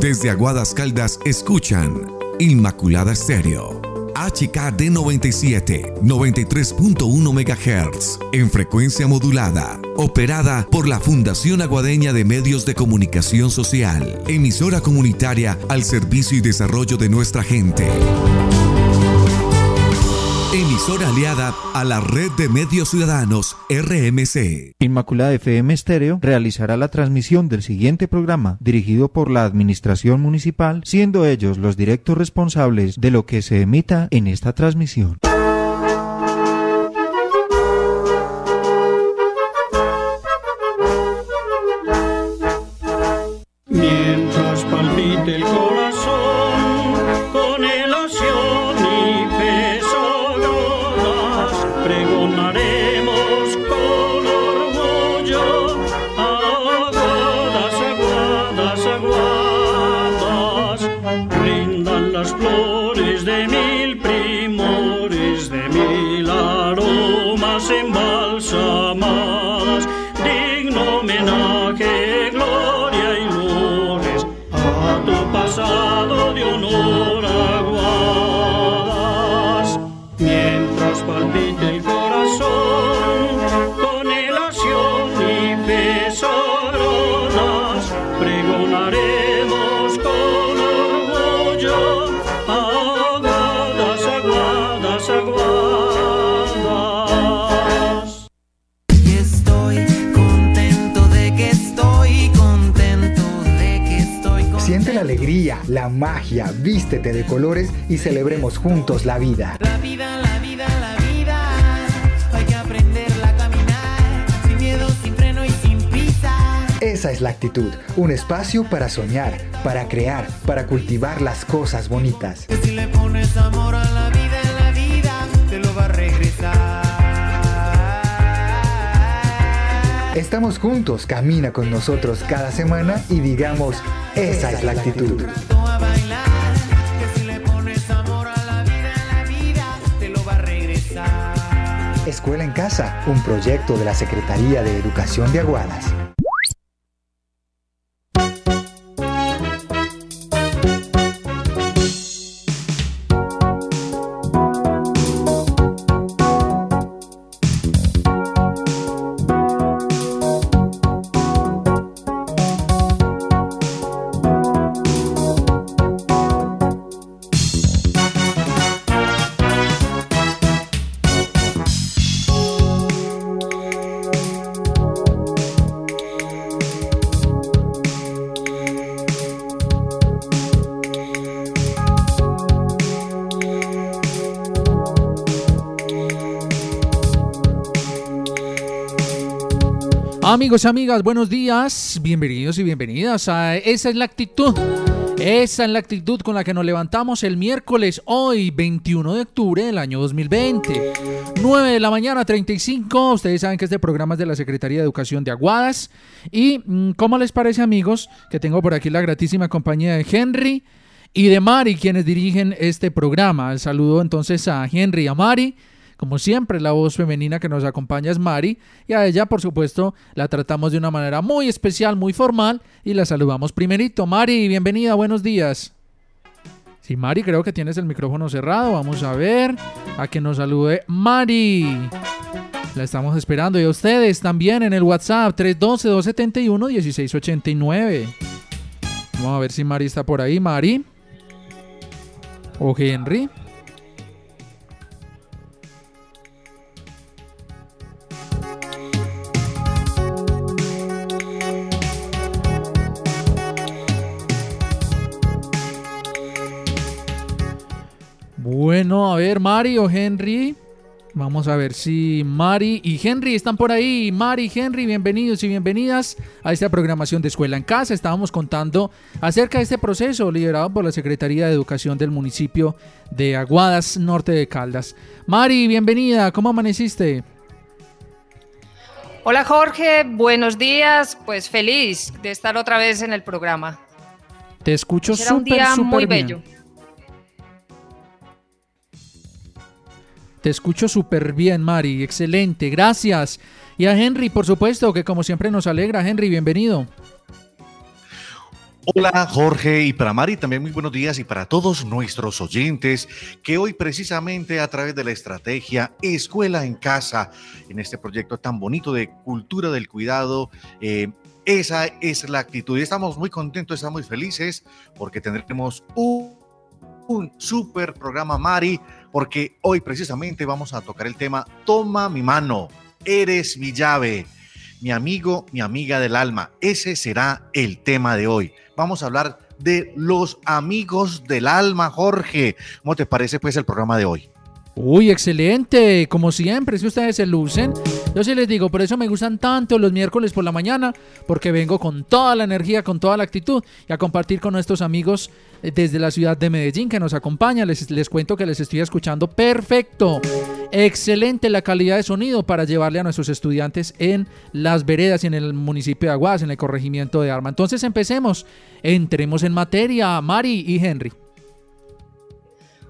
Desde Aguadas Caldas escuchan Inmaculada Estéreo. HKD 97, 93.1 MHz, en frecuencia modulada, operada por la Fundación Aguadeña de Medios de Comunicación Social, emisora comunitaria al servicio y desarrollo de nuestra gente. Emisora aliada a la Red de Medios Ciudadanos, RMC. Inmaculada FM Estéreo realizará la transmisión del siguiente programa, dirigido por la Administración Municipal, siendo ellos los directos responsables de lo que se emita en esta transmisión. Mientras palpite el magia, vístete de colores y celebremos juntos la vida. La vida, la vida, la vida. Hay que aprenderla a caminar sin miedo, sin freno y sin prisa. Esa es la actitud, un espacio para soñar, para crear, para cultivar las cosas bonitas. Que si le pones amor a la vida, la vida te lo va a regresar. Estamos juntos, camina con nosotros cada semana y digamos, esa es la actitud. Escuela en Casa, un proyecto de la Secretaría de Educación de Aguadas. Amigos amigas, buenos días, bienvenidos y bienvenidas a Esa es la actitud. Esa es la actitud con la que nos levantamos el miércoles, hoy 21 de octubre del año 2020. 9 de la mañana, 35. Ustedes saben que este programa es de la Secretaría de Educación de Aguadas. Y, mm, ¿cómo les parece, amigos? Que tengo por aquí la gratísima compañía de Henry y de Mari, quienes dirigen este programa. El saludo entonces a Henry y a Mari. Como siempre, la voz femenina que nos acompaña es Mari y a ella, por supuesto, la tratamos de una manera muy especial, muy formal y la saludamos primerito. Mari, bienvenida, buenos días. Sí, Mari, creo que tienes el micrófono cerrado. Vamos a ver a que nos salude Mari. La estamos esperando y a ustedes también en el WhatsApp 312-271-1689. Vamos a ver si Mari está por ahí. Mari. O Henry. Bueno, a ver, Mari o Henry. Vamos a ver si Mari y Henry están por ahí. Mari y Henry, bienvenidos y bienvenidas a esta programación de Escuela en Casa. Estábamos contando acerca de este proceso liderado por la Secretaría de Educación del municipio de Aguadas, norte de Caldas. Mari, bienvenida. ¿Cómo amaneciste? Hola Jorge, buenos días. Pues feliz de estar otra vez en el programa. Te escucho súper, día súper muy bien. bello. Te escucho súper bien, Mari. Excelente, gracias. Y a Henry, por supuesto, que como siempre nos alegra. Henry, bienvenido. Hola Jorge y para Mari también muy buenos días y para todos nuestros oyentes que hoy precisamente a través de la estrategia Escuela en Casa, en este proyecto tan bonito de cultura del cuidado, eh, esa es la actitud y estamos muy contentos, estamos muy felices porque tendremos un, un super programa Mari, porque hoy precisamente vamos a tocar el tema Toma mi mano, eres mi llave mi amigo, mi amiga del alma. Ese será el tema de hoy. Vamos a hablar de los amigos del alma, Jorge. ¿Cómo te parece pues el programa de hoy? Uy, excelente, como siempre, si ustedes se lucen. Yo sí les digo, por eso me gustan tanto los miércoles por la mañana, porque vengo con toda la energía, con toda la actitud y a compartir con nuestros amigos eh, desde la ciudad de Medellín que nos acompaña. Les, les cuento que les estoy escuchando perfecto. Excelente la calidad de sonido para llevarle a nuestros estudiantes en las veredas y en el municipio de Aguas, en el corregimiento de Arma. Entonces empecemos, entremos en materia, Mari y Henry.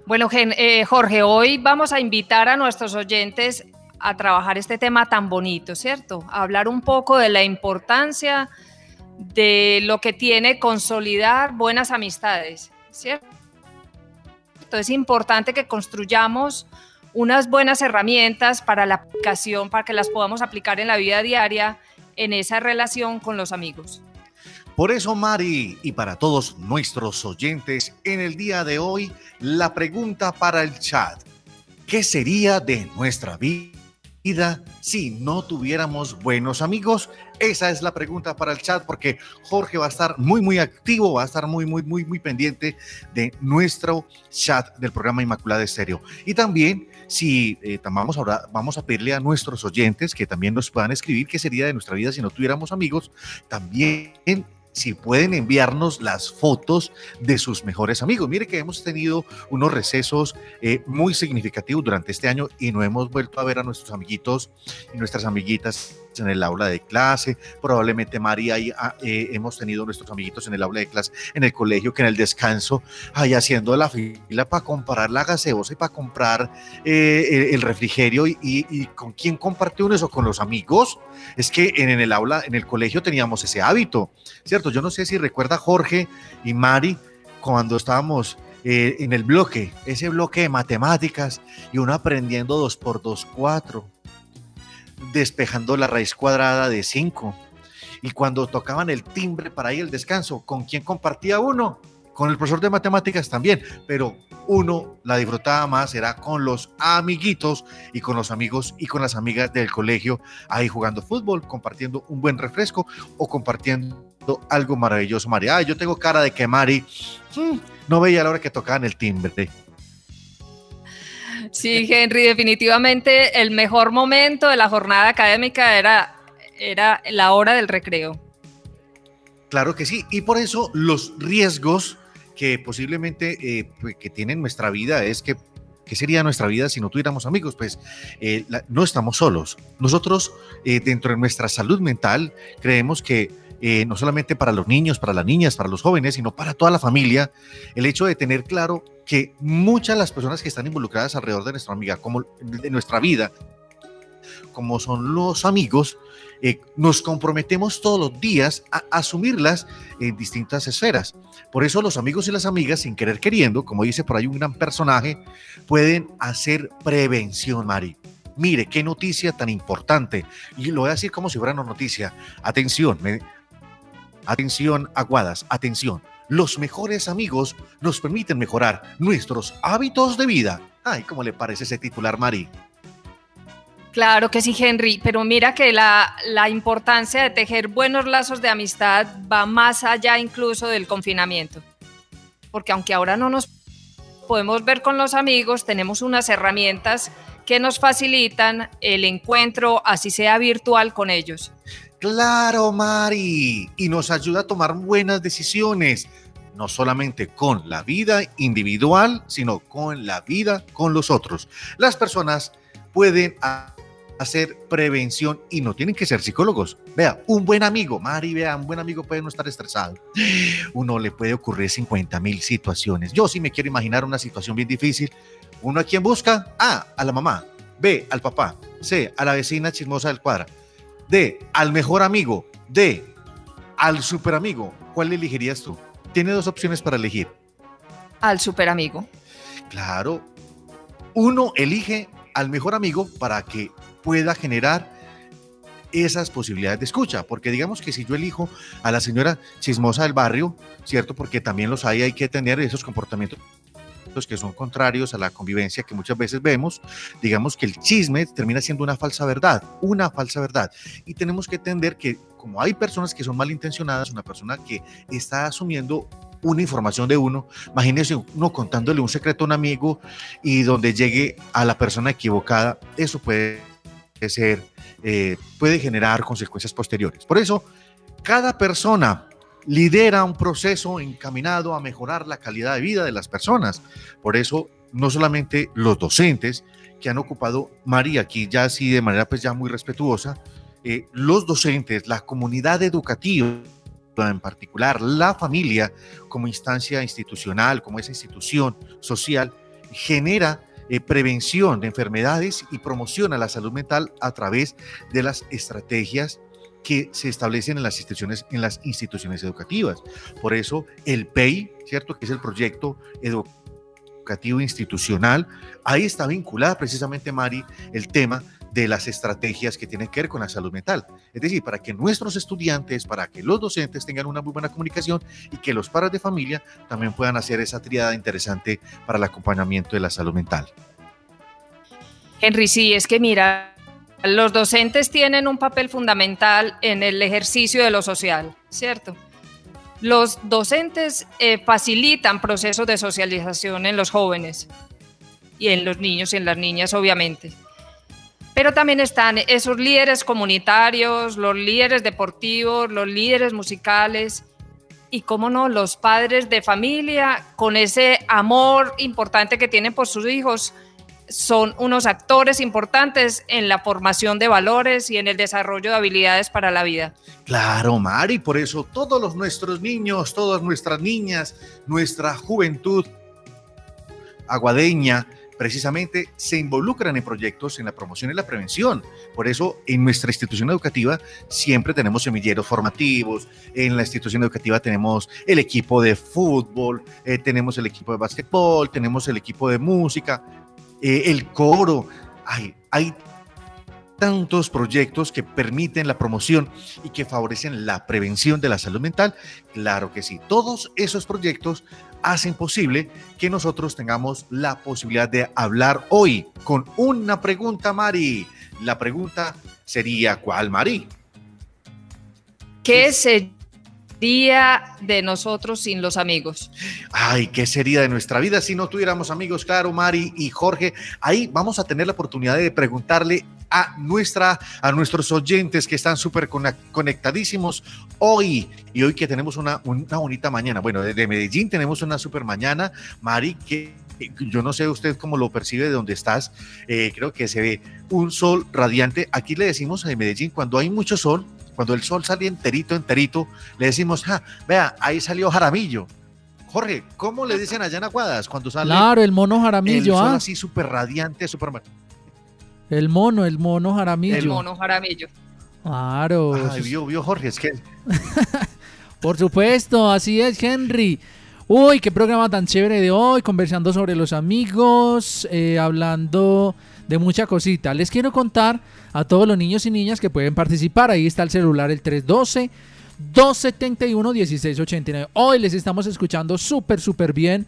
Bueno, eh, Jorge, hoy vamos a invitar a nuestros oyentes a trabajar este tema tan bonito, ¿cierto? A hablar un poco de la importancia de lo que tiene consolidar buenas amistades, ¿cierto? Es importante que construyamos unas buenas herramientas para la aplicación, para que las podamos aplicar en la vida diaria, en esa relación con los amigos. Por eso, Mari, y para todos nuestros oyentes, en el día de hoy, la pregunta para el chat, ¿qué sería de nuestra vida si no tuviéramos buenos amigos? Esa es la pregunta para el chat porque Jorge va a estar muy, muy activo, va a estar muy, muy, muy, muy pendiente de nuestro chat del programa Inmaculada Estéreo. Y también, si eh, vamos, ahora, vamos a pedirle a nuestros oyentes que también nos puedan escribir qué sería de nuestra vida si no tuviéramos amigos, también si pueden enviarnos las fotos de sus mejores amigos. Mire que hemos tenido unos recesos eh, muy significativos durante este año y no hemos vuelto a ver a nuestros amiguitos y nuestras amiguitas en el aula de clase. Probablemente María y ah, eh, hemos tenido nuestros amiguitos en el aula de clase, en el colegio, que en el descanso, ahí haciendo la fila para comprar la gaseosa y para comprar eh, el, refrigerio. Y, con quién compartió eso? Con los amigos. Es que en, en el aula, en el colegio teníamos ese hábito, ¿cierto? Yo no sé si recuerda Jorge y Mari cuando estábamos eh, en el bloque, ese bloque de matemáticas y uno aprendiendo 2 por 2, 4, despejando la raíz cuadrada de 5. Y cuando tocaban el timbre para ir al descanso, ¿con quién compartía uno? Con el profesor de matemáticas también, pero uno la disfrutaba más, era con los amiguitos y con los amigos y con las amigas del colegio, ahí jugando fútbol, compartiendo un buen refresco o compartiendo algo maravilloso. María, Ay, yo tengo cara de que Mari mm, no veía la hora que tocaban el timbre. Sí, Henry, definitivamente el mejor momento de la jornada académica era, era la hora del recreo. Claro que sí, y por eso los riesgos que posiblemente eh, que tiene nuestra vida es que ¿qué sería nuestra vida si no tuviéramos amigos? Pues eh, no estamos solos. Nosotros, eh, dentro de nuestra salud mental, creemos que eh, no solamente para los niños, para las niñas, para los jóvenes, sino para toda la familia, el hecho de tener claro que muchas de las personas que están involucradas alrededor de nuestra amiga, como de nuestra vida, como son los amigos, eh, nos comprometemos todos los días a asumirlas en distintas esferas. Por eso los amigos y las amigas, sin querer queriendo, como dice por ahí un gran personaje, pueden hacer prevención, Mari. Mire, qué noticia tan importante. Y lo voy a decir como si fuera una noticia. Atención, me- atención, aguadas, atención. Los mejores amigos nos permiten mejorar nuestros hábitos de vida. Ay, ¿cómo le parece ese titular, Mari? Claro que sí, Henry, pero mira que la, la importancia de tejer buenos lazos de amistad va más allá incluso del confinamiento. Porque aunque ahora no nos podemos ver con los amigos, tenemos unas herramientas que nos facilitan el encuentro, así sea virtual, con ellos. Claro, Mari. Y nos ayuda a tomar buenas decisiones, no solamente con la vida individual, sino con la vida con los otros. Las personas pueden hacer prevención y no tienen que ser psicólogos. Vea, un buen amigo, Mari, vea, un buen amigo puede no estar estresado. Uno le puede ocurrir 50 mil situaciones. Yo sí me quiero imaginar una situación bien difícil. Uno a quien busca, A, a la mamá, B, al papá, C, a la vecina chismosa del cuadra, D, al mejor amigo, D, al superamigo, ¿cuál elegirías tú? Tiene dos opciones para elegir. Al super amigo. Claro, uno elige al mejor amigo para que pueda generar esas posibilidades de escucha, porque digamos que si yo elijo a la señora chismosa del barrio, ¿cierto? Porque también los hay, hay que tener esos comportamientos que son contrarios a la convivencia que muchas veces vemos, digamos que el chisme termina siendo una falsa verdad, una falsa verdad. Y tenemos que entender que como hay personas que son malintencionadas, una persona que está asumiendo una información de uno, imagínese uno contándole un secreto a un amigo y donde llegue a la persona equivocada, eso puede ser, eh, puede generar consecuencias posteriores. Por eso, cada persona lidera un proceso encaminado a mejorar la calidad de vida de las personas. Por eso, no solamente los docentes que han ocupado María aquí ya así de manera pues ya muy respetuosa, eh, los docentes, la comunidad educativa en particular, la familia como instancia institucional, como esa institución social, genera eh, prevención de enfermedades y promociona la salud mental a través de las estrategias que se establecen en las instituciones, en las instituciones educativas. Por eso el PEI, ¿cierto? Que es el proyecto educativo institucional, ahí está vinculada precisamente, Mari, el tema de las estrategias que tienen que ver con la salud mental. Es decir, para que nuestros estudiantes, para que los docentes tengan una muy buena comunicación y que los padres de familia también puedan hacer esa triada interesante para el acompañamiento de la salud mental. Henry, sí, es que mira, los docentes tienen un papel fundamental en el ejercicio de lo social, ¿cierto? Los docentes eh, facilitan procesos de socialización en los jóvenes y en los niños y en las niñas, obviamente. Pero también están esos líderes comunitarios, los líderes deportivos, los líderes musicales y, cómo no, los padres de familia con ese amor importante que tienen por sus hijos son unos actores importantes en la formación de valores y en el desarrollo de habilidades para la vida. Claro, Mari, por eso todos los nuestros niños, todas nuestras niñas, nuestra juventud aguadeña, precisamente se involucran en proyectos en la promoción y la prevención. Por eso en nuestra institución educativa siempre tenemos semilleros formativos, en la institución educativa tenemos el equipo de fútbol, eh, tenemos el equipo de básquetbol, tenemos el equipo de música, eh, el coro. Hay, hay tantos proyectos que permiten la promoción y que favorecen la prevención de la salud mental? Claro que sí. Todos esos proyectos hacen posible que nosotros tengamos la posibilidad de hablar hoy con una pregunta, Mari. La pregunta sería, ¿cuál, Mari? ¿Qué sería de nosotros sin los amigos? Ay, ¿qué sería de nuestra vida si no tuviéramos amigos? Claro, Mari y Jorge. Ahí vamos a tener la oportunidad de preguntarle a, nuestra, a nuestros oyentes que están súper conectadísimos hoy y hoy que tenemos una, una bonita mañana. Bueno, desde Medellín tenemos una súper mañana. Mari, que yo no sé usted cómo lo percibe de donde estás, eh, creo que se ve un sol radiante. Aquí le decimos en Medellín, cuando hay mucho sol, cuando el sol sale enterito, enterito, le decimos, ah, vea, ahí salió Jaramillo. Jorge, ¿cómo le dicen allá en Aguadas cuando sale? Claro, el mono Jaramillo. El sol ah. así súper radiante, súper... El mono, el mono Jaramillo. El mono Jaramillo. Claro. Ay, vio, vio Jorge, es que... Por supuesto, así es, Henry. Uy, qué programa tan chévere de hoy, conversando sobre los amigos, eh, hablando de mucha cosita. Les quiero contar a todos los niños y niñas que pueden participar. Ahí está el celular, el 312. 271-1689. Hoy les estamos escuchando súper, súper bien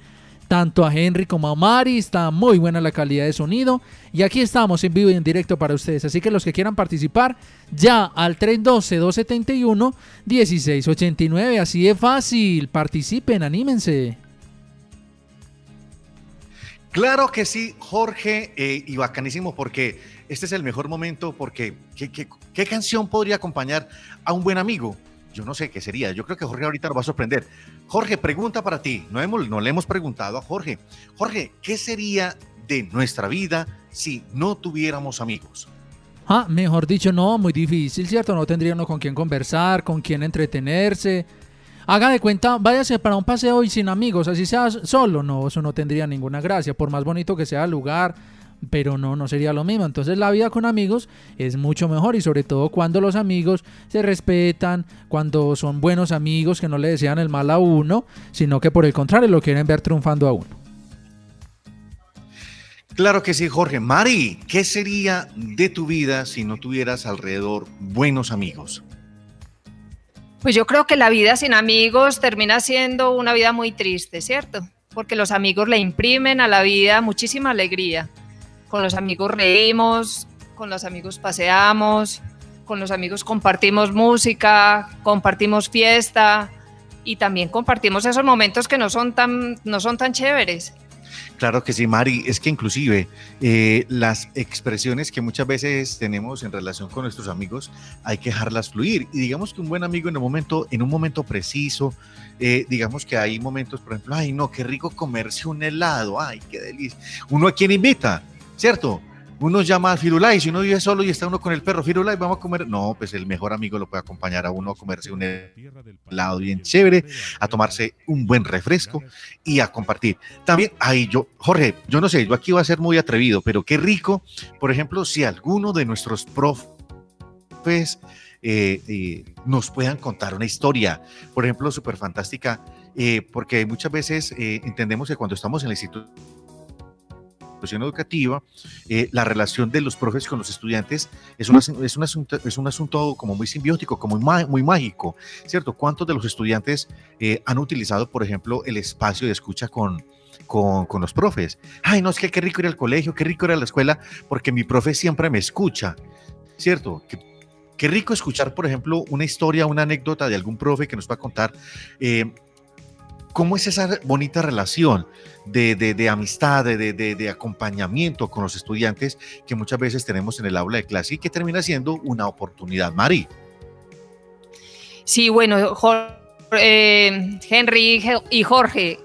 tanto a Henry como a Mari. Está muy buena la calidad de sonido. Y aquí estamos en vivo y en directo para ustedes. Así que los que quieran participar, ya al 312-271-1689. Así de fácil. Participen, anímense. Claro que sí, Jorge, eh, y bacanísimo porque este es el mejor momento porque ¿qué, canción podría acompañar a un buen amigo? Yo no sé qué sería. Yo creo que Jorge ahorita nos va a sorprender. Jorge, pregunta para ti. No, hemos, no le hemos preguntado a Jorge. Jorge, ¿qué sería de nuestra vida si no tuviéramos amigos? Ah, mejor dicho, no, muy difícil, ¿cierto? No tendría uno con quién conversar, con quién entretenerse. Haga de cuenta, váyase para un paseo y sin amigos, así sea solo. No, eso no tendría ninguna gracia. Por más bonito que sea el lugar, pero no, no sería lo mismo. Entonces la vida con amigos es mucho mejor y sobre todo cuando los amigos se respetan, cuando son buenos amigos que no le desean el mal a uno, sino que por el contrario lo quieren ver triunfando a uno. Claro que sí, Jorge. Mari, ¿qué sería de tu vida si no tuvieras alrededor buenos amigos? Pues yo creo que la vida sin amigos termina siendo una vida muy triste, ¿cierto? Porque los amigos le imprimen a la vida muchísima alegría. Con los amigos reímos, con los amigos paseamos, con los amigos compartimos música, compartimos fiesta y también compartimos esos momentos que no son tan, no son tan chéveres. Claro que sí, Mari. Es que inclusive eh, las expresiones que muchas veces tenemos en relación con nuestros amigos hay que dejarlas fluir. Y digamos que un buen amigo en un momento, en un momento preciso, eh, digamos que hay momentos, por ejemplo, ay no, qué rico comerse un helado, ay, qué delicia. Uno a quien invita, ¿cierto? Uno llama a Firulais, si uno vive solo y está uno con el perro, Firulais, vamos a comer. No, pues el mejor amigo lo puede acompañar a uno a comerse un helado bien chévere, a tomarse un buen refresco y a compartir. También, ay, yo, Jorge, yo no sé, yo aquí voy a ser muy atrevido, pero qué rico, por ejemplo, si alguno de nuestros profes eh, eh, nos puedan contar una historia, por ejemplo, súper fantástica, eh, porque muchas veces entendemos que cuando estamos en el instituto institución educativa, eh, la relación de los profes con los estudiantes es, una- es, un asunto, es un asunto como muy simbiótico, como muy, muy mágico, ¿cierto? ¿Cuántos de los estudiantes eh, han utilizado, por ejemplo, el espacio de escucha con, con, los profes? Ay, no, es que qué rico ir al colegio, qué rico ir la escuela, porque mi profe siempre me escucha, ¿cierto? Qué, qué rico escuchar, por ejemplo, una historia, una anécdota de algún profe que nos va a contar. eh, ¿Cómo es esa bonita relación de, de- de amistad, de, de- acompañamiento con los estudiantes que muchas veces tenemos en el aula de clase y que termina siendo una oportunidad, Mari? Sí, bueno, Jor- eh, Henry y Jorge,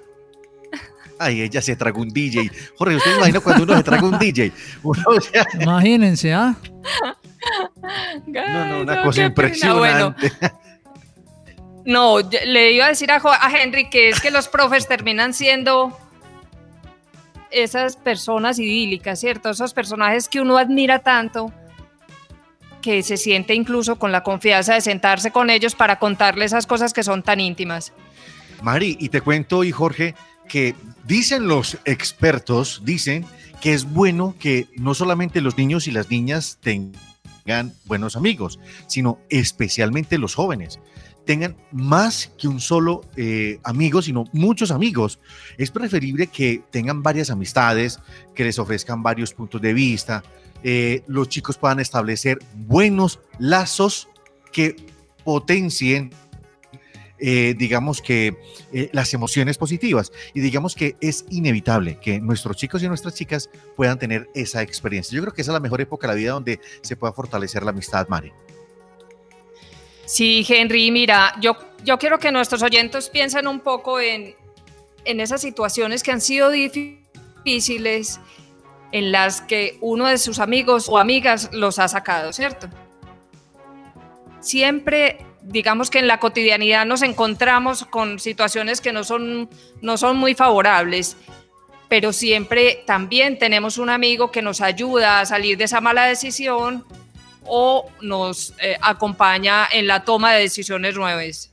Ay, ella se tragó un DJ. Jorge, ¿usted imagina cuando uno se traga un DJ? Uno, o sea, Imagínense, ¿ah? no, no, una cosa pena. Bueno, impresionante. No, le iba a decir a, Jo- a Henry que es que los profes terminan siendo esas personas idílicas, ¿cierto? Esos personajes que uno admira tanto que se siente incluso con la confianza de sentarse con ellos para contarle esas cosas que son tan íntimas. Mari, y te cuento, y Jorge, que dicen los expertos, dicen que es bueno que no solamente los niños y las niñas tengan buenos amigos, sino especialmente los jóvenes tengan más que un solo eh, amigo, sino muchos amigos. Es preferible que tengan varias amistades, que les ofrezcan varios puntos de vista, eh, los chicos puedan establecer buenos lazos que potencien eh, digamos que las emociones positivas y digamos que es inevitable que nuestros chicos y nuestras chicas puedan tener esa experiencia. Yo creo que esa es la mejor época de la vida donde se pueda fortalecer la amistad, Mari. Sí, Henry, mira, yo, yo quiero que nuestros oyentes piensen un poco en, en esas situaciones que han sido difíciles, en las que uno de sus amigos o amigas los ha sacado, ¿cierto? Siempre, digamos que en la cotidianidad nos encontramos con situaciones que no son, no son muy favorables, pero siempre también tenemos un amigo que nos ayuda a salir de esa mala decisión o nos eh, acompaña en la toma de decisiones nuevas.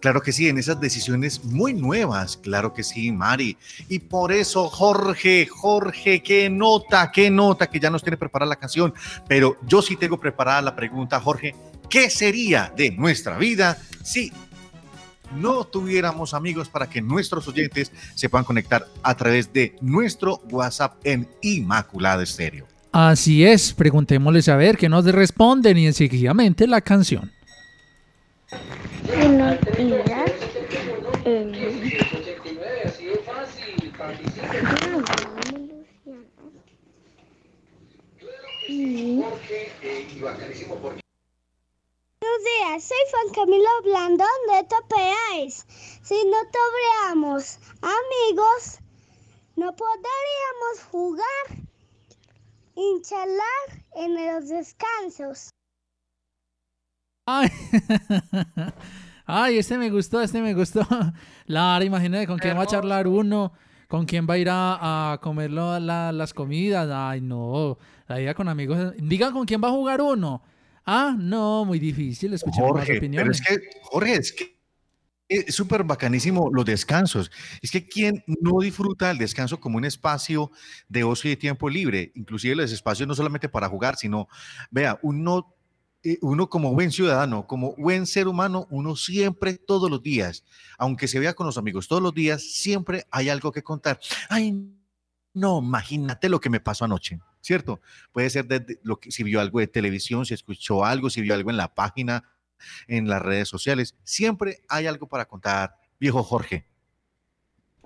Claro que sí, en esas decisiones muy nuevas, claro que sí, Mari. Y por eso, Jorge, Jorge, qué nota, qué nota que ya nos tiene preparada la canción. Pero yo sí tengo preparada la pregunta, Jorge, ¿qué sería de nuestra vida si no tuviéramos amigos para que nuestros oyentes se puedan conectar a través de nuestro WhatsApp en Inmaculada Estéreo? Así es, preguntémosles a ver qué nos responden y enseguidamente la canción. Buenos días. Eh. Buenos días, soy Juan Camilo Blandón de Topeáis. Si no tuviéramos amigos, no podríamos jugar charlar en los descansos. Ay, Ay, este me gustó, este me gustó. Lara, imagínate con quién va a charlar uno ¿Con quién va a ir a, a comer lo- la- las comidas? Ay, no. La vida con amigos. Digan con quién va a jugar uno. Ah, no, muy difícil. Escuchemos más Jorge, pero opiniones. es que, Jorge, es que es súper bacanísimo los descansos. Es que quien no disfruta el descanso como un espacio de ocio y de tiempo libre, inclusive los espacios no solamente para jugar, sino, vea, uno, eh, uno como buen ciudadano, como buen ser humano, uno siempre, todos los días, aunque se vea con los amigos todos los días, siempre hay algo que contar. Ay, no, imagínate lo que me pasó anoche, ¿cierto? Puede ser desde lo que, si vio algo de televisión, si escuchó algo, si vio algo en la página, en las redes sociales. Siempre hay algo para contar, viejo Jorge.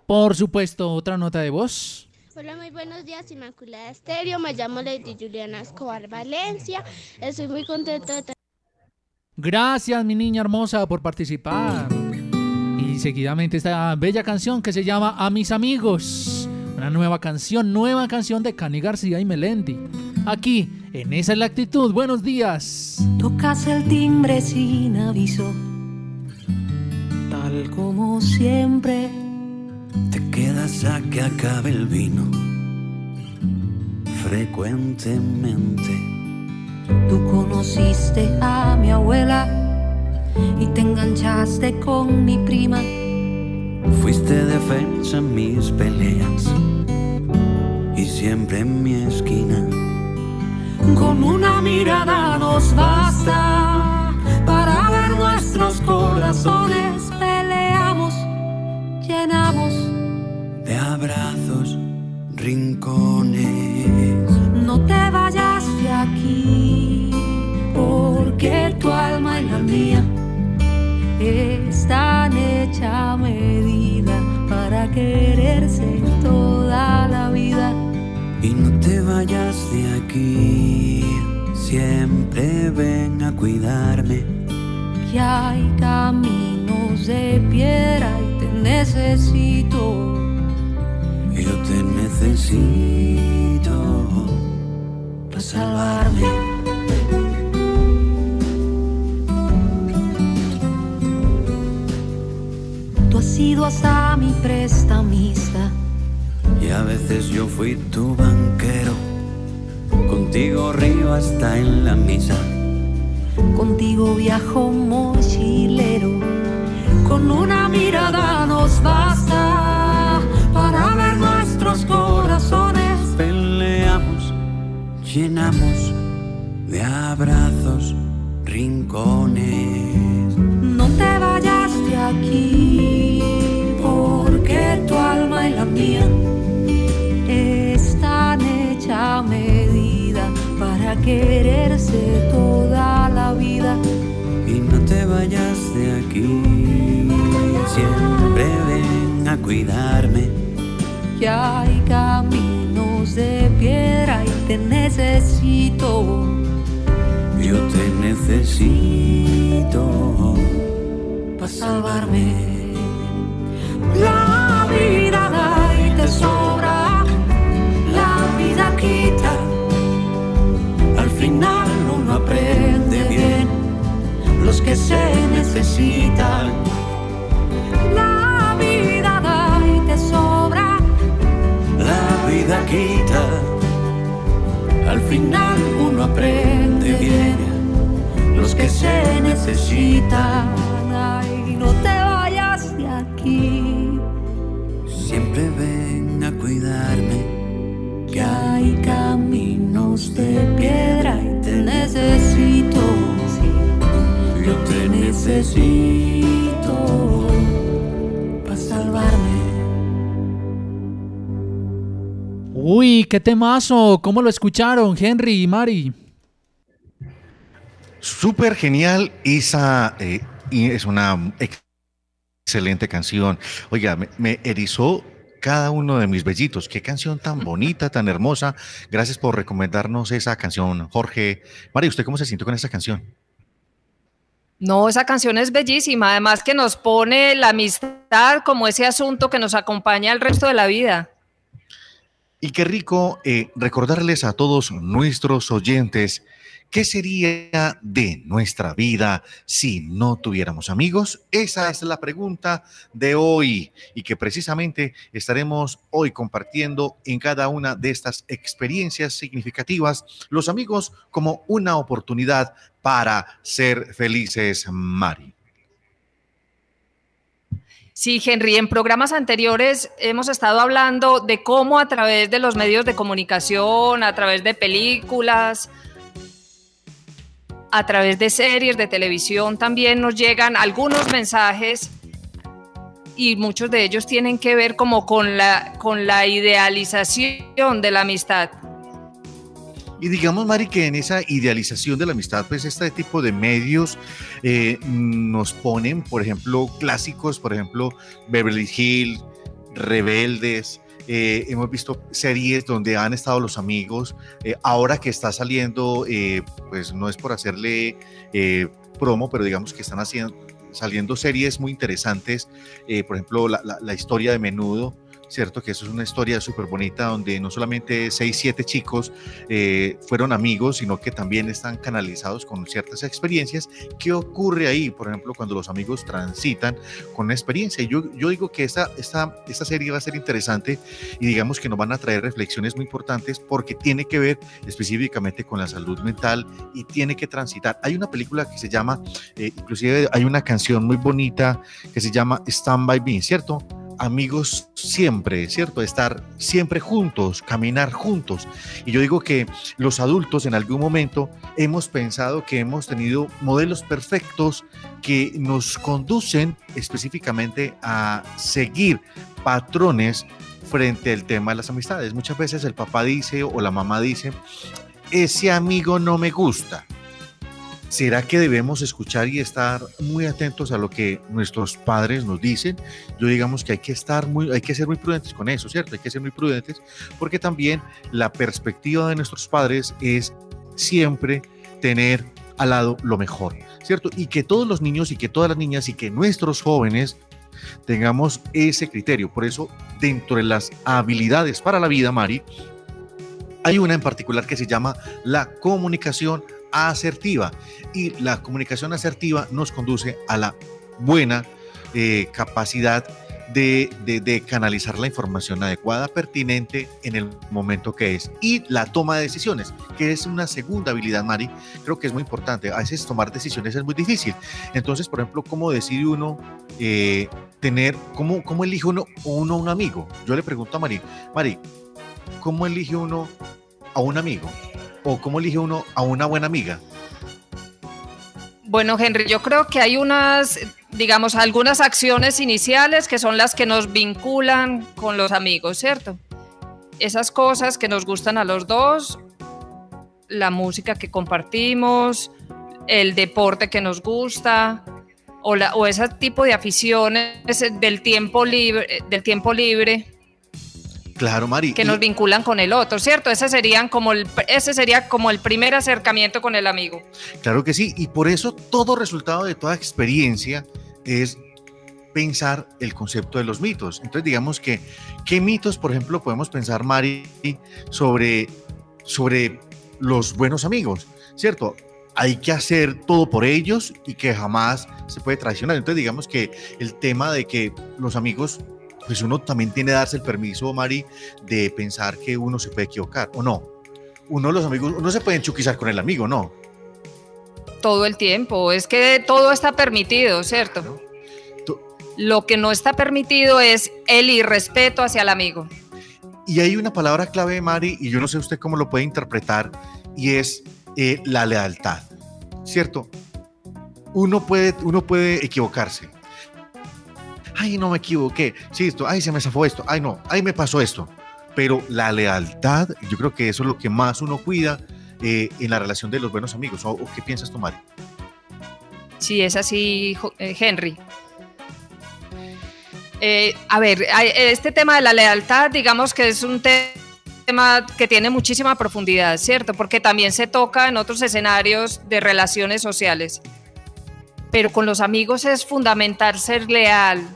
Por supuesto, otra nota de voz. Hola, muy buenos días, Inmaculada Estéreo. Me llamo Lady Juliana Escobar Valencia. Estoy muy contenta de Gracias, mi niña hermosa, por participar. Y seguidamente esta bella canción que se llama A mis amigos. Una nueva canción, nueva canción de Cani García y Melendi. Aquí, en esa es la actitud. Buenos días. Tocas el timbre sin aviso, tal como siempre. Te quedas a que acabe el vino frecuentemente. Tú conociste a mi abuela y te enganchaste con mi prima. Fuiste defensa en mis peleas y siempre en mi esquina. Con una mirada nos basta para ver nuestros corazones. Peleamos, llenamos. De abrazos, rincones. No te vayas de aquí, porque tu alma y la mía están quererse toda la vida. Y no te vayas de aquí, siempre ven a cuidarme. Que hay caminos de piedra y te necesito. Yo te necesito para salvarme. Sido hasta mi prestamista. Y a veces yo fui tu banquero, contigo río hasta en la misa. Contigo viajo mochilero. Con una mirada nos basta para ver nuestros corazones. Peleamos, llenamos de abrazos, rincones. Cuidarme. Que hay caminos de piedra y te necesito. Yo te necesito para salvarme. La vida da y te sobra, la vida quita. Al final uno aprende bien los que se necesitan. Vida quita. Al final uno aprende bien los que se necesitan. Ay, no te vayas de aquí. Siempre ven a cuidarme. Que hay caminos de piedra y te necesito. Yo te necesito Uy, qué temazo. ¿Cómo lo escucharon, Henry y Mari? Súper genial, Isa. eh, es una ex- excelente canción. Oiga, me, me erizó cada uno de mis bellitos. Qué canción tan bonita, tan hermosa. Gracias por recomendarnos esa canción, Jorge. Mari, ¿usted cómo se sintió con esa canción? No, esa canción es bellísima, además que nos pone la amistad como ese asunto que nos acompaña el resto de la vida. Y qué rico eh, recordarles a todos nuestros oyentes ¿Qué sería de nuestra vida si no tuviéramos amigos? Esa es la pregunta de hoy y que precisamente estaremos hoy compartiendo en cada una de estas experiencias significativas, los amigos como una oportunidad para ser felices, Mari. Sí, Henry, en programas anteriores hemos estado hablando de cómo a través de los medios de comunicación, a través de películas, a través de series de televisión también nos llegan algunos mensajes y muchos de ellos tienen que ver como con la, con la idealización de la amistad. Y digamos, Mari, que en esa idealización de la amistad, pues este tipo de medios eh, nos ponen, por ejemplo, clásicos, por ejemplo, Beverly Hills, Rebeldes, eh, hemos visto series donde han estado los amigos. Eh, ahora que está saliendo, pues no es por hacerle promo, pero digamos que están haciendo, saliendo series muy interesantes. por ejemplo, la, la historia de Menudo ¿cierto? Que eso es una historia súper bonita donde no solamente seis, siete chicos eh, fueron amigos, sino que también están canalizados con ciertas experiencias. ¿Qué ocurre ahí, por ejemplo, cuando los amigos transitan con una experiencia? Yo, yo digo que esta, esta, esta serie va a ser interesante y digamos que nos van a traer reflexiones muy importantes porque tiene que ver específicamente con la salud mental y tiene que transitar. Hay una película que se llama, eh, inclusive hay una canción muy bonita que se llama Stand By Me, ¿cierto? Amigos siempre, ¿cierto? Estar siempre juntos, caminar juntos. Y yo digo que los adultos en algún momento hemos pensado que hemos tenido modelos perfectos que nos conducen específicamente a seguir patrones frente al tema de las amistades. Muchas veces el papá dice o la mamá dice, ese amigo no me gusta ¿Será que debemos escuchar y estar muy atentos a lo que nuestros padres nos dicen? Yo digamos que hay que estar muy, hay que ser muy prudentes con eso, ¿cierto? Hay que ser muy prudentes porque también la perspectiva de nuestros padres es siempre tener al lado lo mejor, ¿cierto? Y que todos los niños y que todas las niñas y que nuestros jóvenes tengamos ese criterio. Por eso, dentro de las habilidades para la vida, Mari, hay una en particular que se llama la comunicación asertiva. Y la comunicación asertiva nos conduce a la buena eh, capacidad de, canalizar la información adecuada, pertinente en el momento que es. Y la toma de decisiones, que es una segunda habilidad, Mari, creo que es muy importante. A veces tomar decisiones es muy difícil. Entonces, por ejemplo, ¿cómo decide uno eh, tener, cómo, cómo elige uno, uno un amigo? Yo le pregunto a Mari, Mari, ¿cómo elige uno a un amigo? O cómo elige uno a una buena amiga? Bueno, Henry, yo creo que hay unas, digamos, algunas acciones iniciales que son las que nos vinculan con los amigos, ¿cierto? Esas cosas que nos gustan a los dos, la música que compartimos, el deporte que nos gusta, o, la, o ese tipo de aficiones del tiempo libre, del tiempo libre Claro, Mari. Que nos vinculan con el otro, ¿cierto? Ese, serían como el, ese sería como el primer acercamiento con el amigo. Claro que sí, y por eso todo resultado de toda experiencia es pensar el concepto de los mitos. Entonces, digamos que, ¿qué mitos, por ejemplo, podemos pensar, Mari, sobre, sobre los buenos amigos? ¿Cierto? Hay que hacer todo por ellos y que jamás se puede traicionar. Entonces, digamos que el tema de que los amigos pues uno también tiene que darse el permiso, Mari, de pensar que uno se puede equivocar, ¿o no? Uno los amigos, uno se puede enchuquizar con el amigo, ¿no? Todo el tiempo, es que todo está permitido, ¿cierto? Lo que no está permitido es el irrespeto hacia el amigo. Y hay una palabra clave, Mari, y yo no sé usted cómo lo puede interpretar, y es eh, la lealtad, ¿cierto? Uno puede, uno puede equivocarse, ay, no me equivoqué, sí, esto, ay, se me zafó esto, ay, no, ay, me pasó esto. Pero la lealtad, yo creo que eso es lo que más uno cuida eh, en la relación de los buenos amigos. ¿O, qué piensas tú, Mari? Sí, es así, eh, Henry. Eh, a ver, este tema de la lealtad, digamos que es un tema que tiene muchísima profundidad, ¿cierto? Porque también se toca en otros escenarios de relaciones sociales. Pero con los amigos es fundamental ser leal,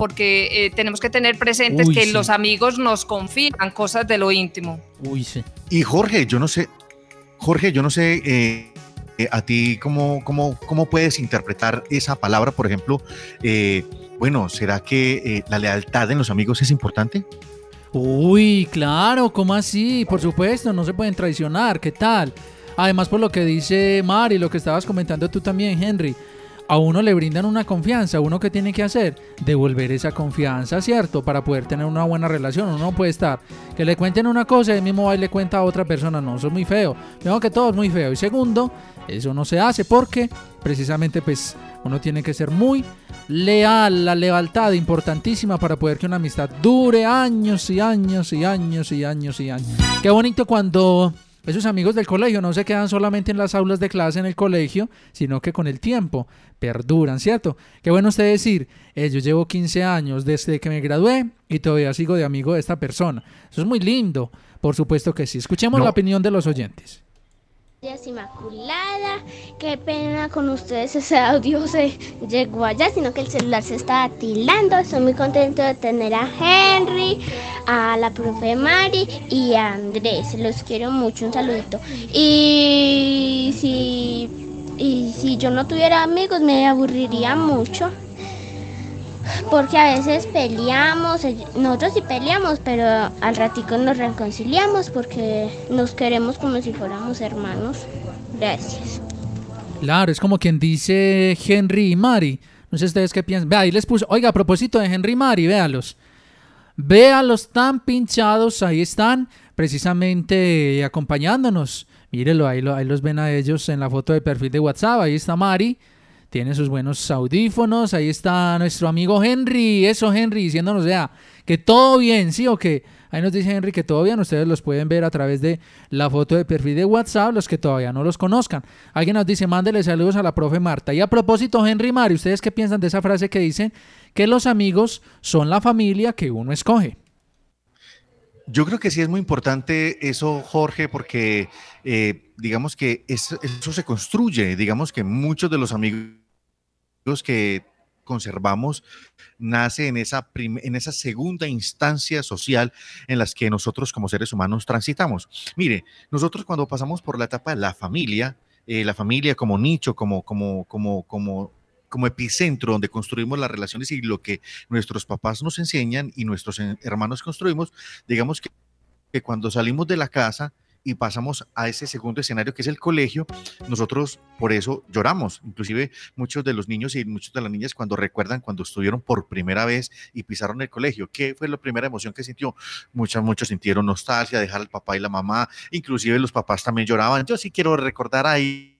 porque eh, tenemos que tener presentes que los amigos nos confían cosas de lo íntimo. Uy, sí. Y Jorge, yo no sé, Jorge, yo no sé eh, eh, a ti cómo, cómo, cómo puedes interpretar esa palabra, por ejemplo, eh, bueno, ¿será que eh, la lealtad en los amigos es importante? Uy, claro, ¿cómo así? Por supuesto, no se pueden traicionar, ¿qué tal? Además, por lo que dice Mari, lo que estabas comentando tú también, Henry, a uno le brindan una confianza, ¿uno qué tiene que hacer? Devolver esa confianza, ¿cierto? Para poder tener una buena relación. Uno no puede estar que le cuenten una cosa y el mismo va y le cuenta a otra persona, no, eso es muy feo. Vemos que todo es muy feo. Y segundo, eso no se hace porque precisamente pues uno tiene que ser muy leal, la lealtad importantísima para poder que una amistad dure años y años y años y años y años. Qué bonito cuando esos amigos del colegio no se quedan solamente en las aulas de clase en el colegio, sino que con el tiempo perduran, ¿cierto? Qué bueno usted decir, eh, yo llevo 15 años desde que me gradué y todavía sigo de amigo de esta persona. Eso es muy lindo, por supuesto que sí. Escuchemos No. la opinión de los oyentes. Inmaculada, qué pena con ustedes ese audio se llegó allá, sino que el celular se estaba tilando. Estoy muy contento de tener a Henry, a la profe Mari y a Andrés. Los quiero mucho, un saludito. Y si, y si yo no tuviera amigos me aburriría mucho. Porque a veces peleamos, ell- nosotros sí peleamos, pero al ratico nos reconciliamos porque nos queremos como si fuéramos hermanos. Gracias. Claro, es como quien dice Henry y Mari. No sé ustedes qué piensan. Vea, ahí les puse. Oiga, a propósito de Henry y Mari, véalos. Véalos tan pinchados, ahí están, precisamente acompañándonos. Mírelo, ahí, lo- ahí los ven a ellos en la foto de perfil de WhatsApp. Ahí está Mari, tiene sus buenos audífonos. Ahí está nuestro amigo Henry. Eso, Henry, diciéndonos, vea, que todo bien, ¿sí o qué? Ahí nos dice Henry que todo bien. Ustedes los pueden ver a través de la foto de perfil de WhatsApp, los que todavía no los conozcan. Alguien nos dice, mándele saludos a la profe Marta. Y a propósito, Henry y Mari, ¿ustedes qué piensan de esa frase que dicen que los amigos son la familia que uno escoge? Yo creo que sí es muy importante eso, Jorge, porque eh, digamos que es- eso se construye, digamos que muchos de los amigos que conservamos nace en esa, en esa segunda instancia social en las que nosotros como seres humanos transitamos. Mire, nosotros cuando pasamos por la etapa de la familia, eh, la familia como nicho, como, como, como, como, como epicentro donde construimos las relaciones y lo que nuestros papás nos enseñan y nuestros hermanos construimos, digamos que, que cuando salimos de la casa y pasamos a ese segundo escenario que es el colegio, nosotros por eso lloramos. Inclusive muchos de los niños y muchas de las niñas cuando recuerdan cuando estuvieron por primera vez y pisaron el colegio, ¿qué fue la primera emoción que sintió? Muchos, muchos sintieron nostalgia, dejar al papá y la mamá, inclusive los papás también lloraban. Yo sí quiero recordar ahí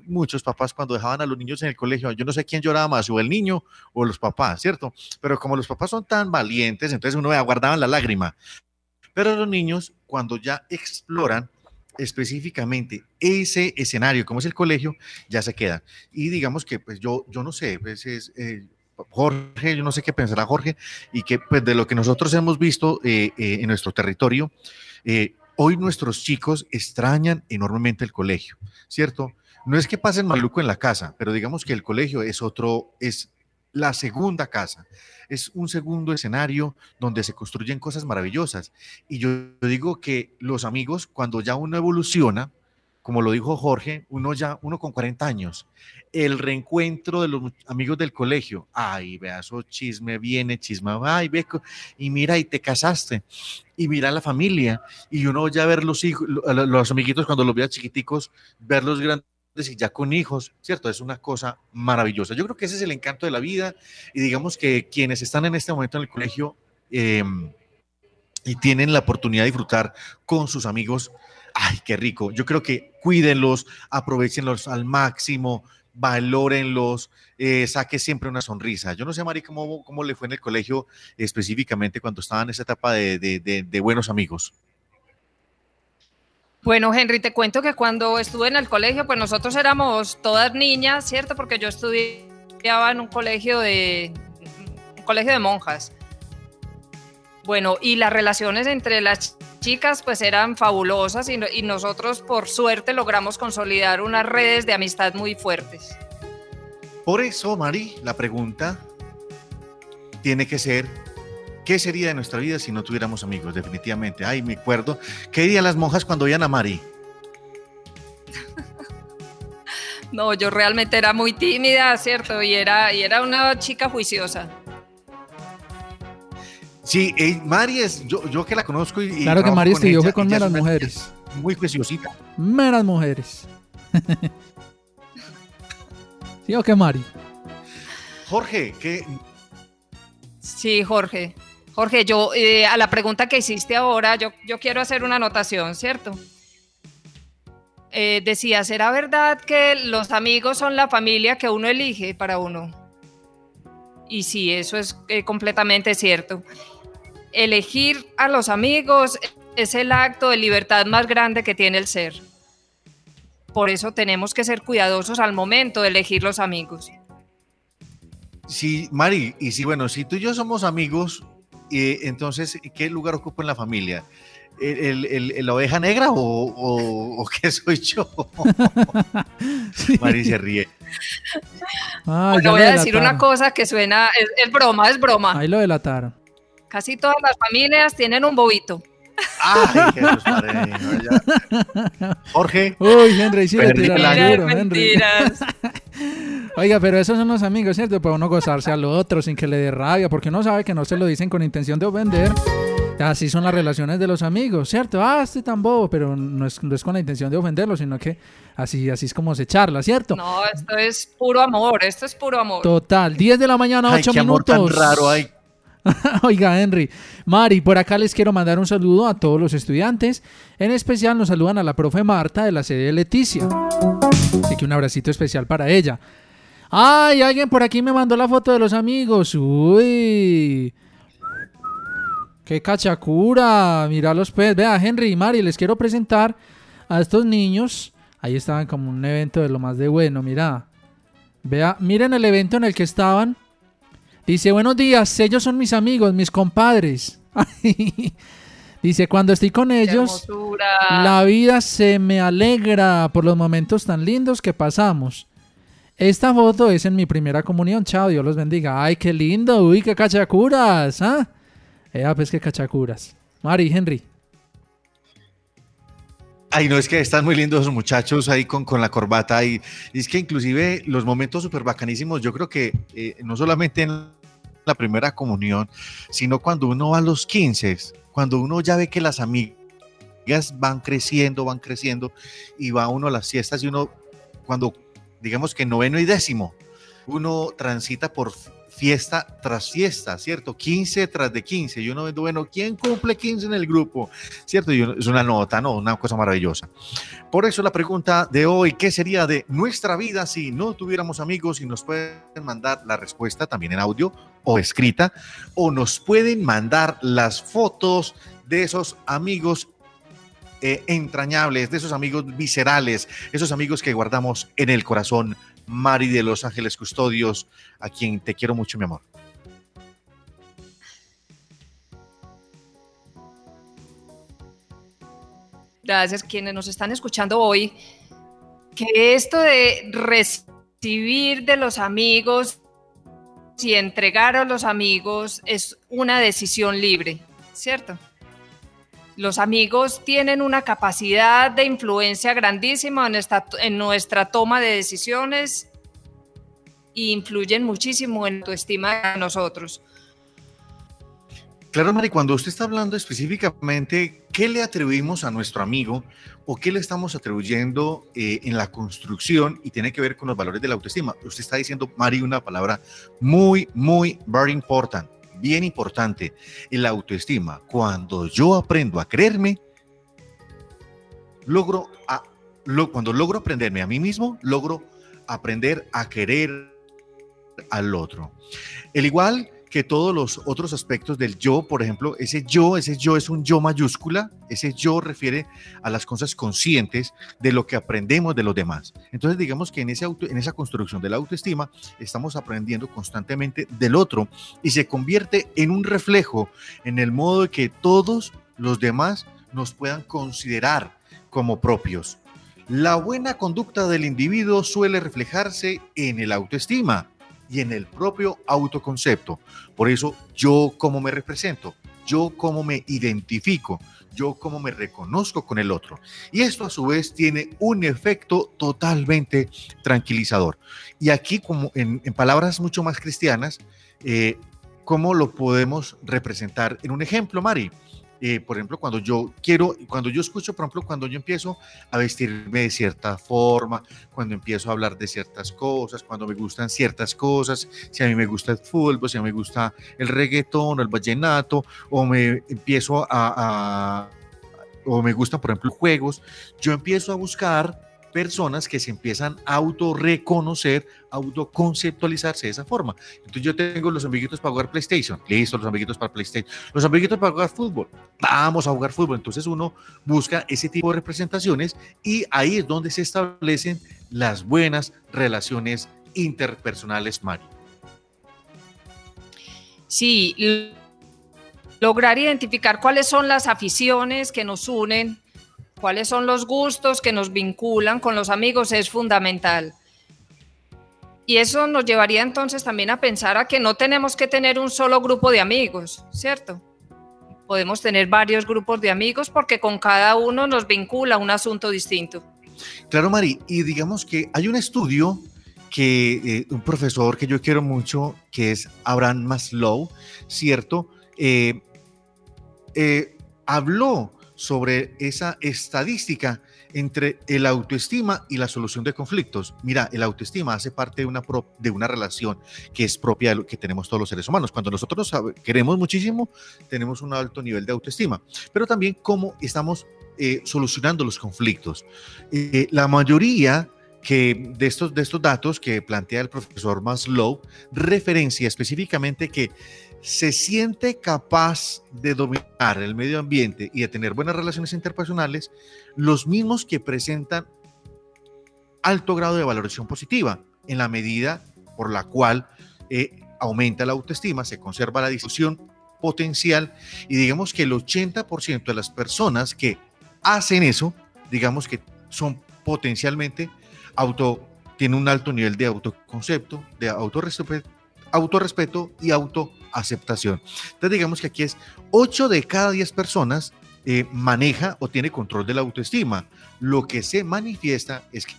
muchos papás cuando dejaban a los niños en el colegio, yo no sé quién lloraba más, o el niño o los papás, ¿cierto? Pero como los papás son tan valientes, entonces uno aguardaban la lágrima. Pero los niños, cuando ya exploran específicamente ese escenario, como es el colegio, ya se quedan. Y digamos que, pues yo, yo no sé, pues es, eh, Jorge, yo no sé qué pensará Jorge, y que pues de lo que nosotros hemos visto eh, eh, en nuestro territorio, hoy nuestros chicos extrañan enormemente el colegio, ¿cierto? No es que pasen maluco en la casa, pero digamos que el colegio es otro, es la segunda casa, es un segundo escenario donde se construyen cosas maravillosas. Y yo, digo que los amigos, cuando ya uno evoluciona, como lo dijo Jorge, uno ya, uno con 40 años, el reencuentro de los amigos del colegio, ay, vea, eso chisme viene, chisme va, ay, ve, y mira, y te casaste, y mira la familia, y uno ya ver los hijos, los amiguitos cuando los veía chiquiticos, verlos grandes y ya con hijos, ¿cierto? Es una cosa maravillosa. Yo creo que ese es el encanto de la vida, y digamos que quienes están en este momento en el colegio, em, y tienen la oportunidad de disfrutar con sus amigos, ay, qué rico. Yo creo que cuídenlos, aprovechenlos al máximo, valórenlos, eh, saque siempre una sonrisa. Yo no sé, Mari, cómo, cómo le fue en el colegio específicamente cuando estaba en esa etapa de- de buenos amigos. Bueno, Henry, te cuento que cuando estuve en el colegio, pues nosotros éramos todas niñas, ¿cierto? Porque yo estudiaba en un colegio de, un colegio de monjas. Bueno, y las relaciones entre las chicas pues eran fabulosas y, y nosotros por suerte logramos consolidar unas redes de amistad muy fuertes. Por eso, Mari, la pregunta tiene que ser, ¿qué sería de nuestra vida si no tuviéramos amigos? Definitivamente. Ay, me acuerdo. ¿Qué dirían las monjas cuando veían a Mari? No, yo realmente era muy tímida, ¿cierto? Y era, y era una chica juiciosa. Sí, eh, Mari es, yo, yo que la conozco y. y Claro que Mari estudió con ella es meras mujeres. Muy juiciosita. Meras mujeres. ¿Sí o qué, Mari? Jorge, ¿qué, Sí, Jorge. Jorge, yo eh, a la pregunta que hiciste ahora, yo, yo quiero hacer una anotación, ¿cierto? Eh, decía, ¿será verdad que los amigos son la familia que uno elige para uno? Y sí, eso es eh, completamente cierto. Elegir a los amigos es el acto de libertad más grande que tiene el ser. Por eso tenemos que ser cuidadosos al momento de elegir los amigos. Sí, Mari, y si bueno, si tú y yo somos amigos, eh, entonces, ¿qué lugar ocupo en la familia? ¿El, el- el- la oveja negra o, o- o qué soy yo? Mari se ríe. Bueno, ya voy a decir una cosa que suena, es, es broma, es broma. Ahí lo delataron. Casi todas las familias tienen un bobito. Ay, Jesús, ya. Jorge. Uy, Henry, sí le duro, Henry. Mentiras. Oiga, pero esos son los amigos, ¿cierto? Para uno gozarse al otro sin que le dé rabia, porque uno sabe que no se lo dicen con intención de ofender. Así son las relaciones de los amigos, ¿cierto? Ah, este tan bobo, pero no es, no es con la intención de ofenderlo, sino que así, así es como se charla, ¿cierto? No, esto es puro amor, esto es puro amor. Total, 10 de la mañana, Ay, 8 qué amor tan minutos. raro hay. Oiga, Henry. Mari, por acá les quiero mandar un saludo a todos los estudiantes. En especial nos saludan a la profe Marta de la sede de Leticia. Así que un abracito especial para ella. Ay, alguien por aquí me mandó la foto de los amigos. Uy. Qué cachacura. Míralos pues. Vea, Henry y Mari, les quiero presentar a estos niños. Ahí estaban como un evento de lo más de bueno, mira. Vea, miren el evento en el que estaban. Dice, buenos días, ellos son mis amigos, mis compadres. Dice, cuando estoy con ellos, la vida se me alegra por los momentos tan lindos que pasamos. Esta foto es en mi primera comunión. Chao, Dios los bendiga. Ay, qué lindo. Uy, qué cachacuras. ¿Ah? Ea, pues qué cachacuras. Mari, Henry. Ay, no, es que están muy lindos esos muchachos ahí con, con la corbata. Y, es que inclusive los momentos súper bacanísimos, yo creo que eh, no solamente en la primera comunión, sino cuando uno va a los 15, cuando uno ya ve que las amigas van creciendo, van creciendo, y va uno a las fiestas y uno, cuando digamos que noveno y décimo, uno transita por fiesta tras fiesta, ¿cierto? 15 tras de 15. Y uno bueno, ¿quién cumple 15 en el grupo? ¿Cierto? Y uno- es una nota, ¿no? Una cosa maravillosa. Por eso la pregunta de hoy, ¿qué sería de nuestra vida si no tuviéramos amigos? Y nos pueden mandar la respuesta también en audio o escrita, o nos pueden mandar las fotos de esos amigos eh, entrañables, de esos amigos viscerales, esos amigos que guardamos en el corazón. Mari de Los Ángeles Custodios, a quien te quiero mucho, mi amor. Gracias quienes nos están escuchando hoy. Que esto de recibir de los amigos y entregar a los amigos es una decisión libre, ¿cierto? Los amigos tienen una capacidad de influencia grandísima en, esta- en nuestra toma de decisiones e influyen muchísimo en tu estima de nosotros. Claro, Mari, cuando usted está hablando específicamente, ¿qué le atribuimos a nuestro amigo o qué le estamos atribuyendo eh, en la construcción y tiene que ver con los valores de la autoestima? Usted está diciendo, Mari, una palabra muy, muy, very important, bien importante. La autoestima. Cuando yo aprendo a creerme, logro, a, lo- cuando logro aprenderme a mí mismo, logro aprender a querer al otro. El igual que todos los otros aspectos del yo, por ejemplo, ese yo, ese yo es un yo mayúscula, ese yo refiere a las cosas conscientes de lo que aprendemos de los demás. Entonces, digamos que en, ese auto, en esa construcción de la autoestima estamos aprendiendo constantemente del otro y se convierte en un reflejo en el modo de que todos los demás nos puedan considerar como propios. La buena conducta del individuo suele reflejarse en el autoestima y en el propio autoconcepto. Por eso, yo cómo me represento, yo cómo me identifico, yo cómo me reconozco con el otro. Y esto a su vez tiene un efecto totalmente tranquilizador. Y aquí, como en, palabras mucho más cristianas, eh, ¿cómo lo podemos representar en un ejemplo, Mari? Eh, por ejemplo, cuando yo quiero, cuando yo escucho, por ejemplo, cuando yo empiezo a vestirme de cierta forma, cuando empiezo a hablar de ciertas cosas, cuando me gustan ciertas cosas, si a mí me gusta el fútbol, si a mí me gusta el reggaetón o el vallenato, o me empiezo a, a o me gustan, por ejemplo, juegos, yo empiezo a buscar personas que se empiezan a autorreconocer, autoconceptualizarse de esa forma. Entonces yo tengo los amiguitos para jugar PlayStation, listo, los amiguitos para PlayStation, los amiguitos para jugar fútbol, vamos a jugar fútbol. Entonces uno busca ese tipo de representaciones y ahí es donde se establecen las buenas relaciones interpersonales, Mario. Sí, lograr identificar cuáles son las aficiones que nos unen cuáles son los gustos que nos vinculan con los amigos es fundamental. Y eso nos llevaría entonces también a pensar a que no tenemos que tener un solo grupo de amigos, ¿cierto? Podemos tener varios grupos de amigos porque con cada uno nos vincula un asunto distinto. Claro, Mari, y digamos que hay un estudio que eh, un profesor que yo quiero mucho, que es Abraham Maslow, ¿cierto? Eh, eh, habló sobre esa estadística entre el autoestima y la solución de conflictos. Mira, el autoestima hace parte de una, de una relación que es propia de lo que tenemos todos los seres humanos. Cuando nosotros queremos muchísimo, tenemos un alto nivel de autoestima, pero también cómo estamos eh, solucionando los conflictos. Eh, la mayoría que de estos, de estos datos que plantea el profesor Maslow referencia específicamente que se siente capaz de dominar el medio ambiente y de tener buenas relaciones interpersonales, los mismos que presentan alto grado de valoración positiva, en la medida por la cual eh, aumenta la autoestima, se conserva la discusión potencial y digamos que el 80% de las personas que hacen eso, digamos que son potencialmente auto, tienen un alto nivel de autoconcepto, de autorrespeto, autorrespeto y autoaceptación. Entonces digamos que aquí es 8 de cada 10 personas eh, maneja o tiene control de la autoestima. Lo que se manifiesta es que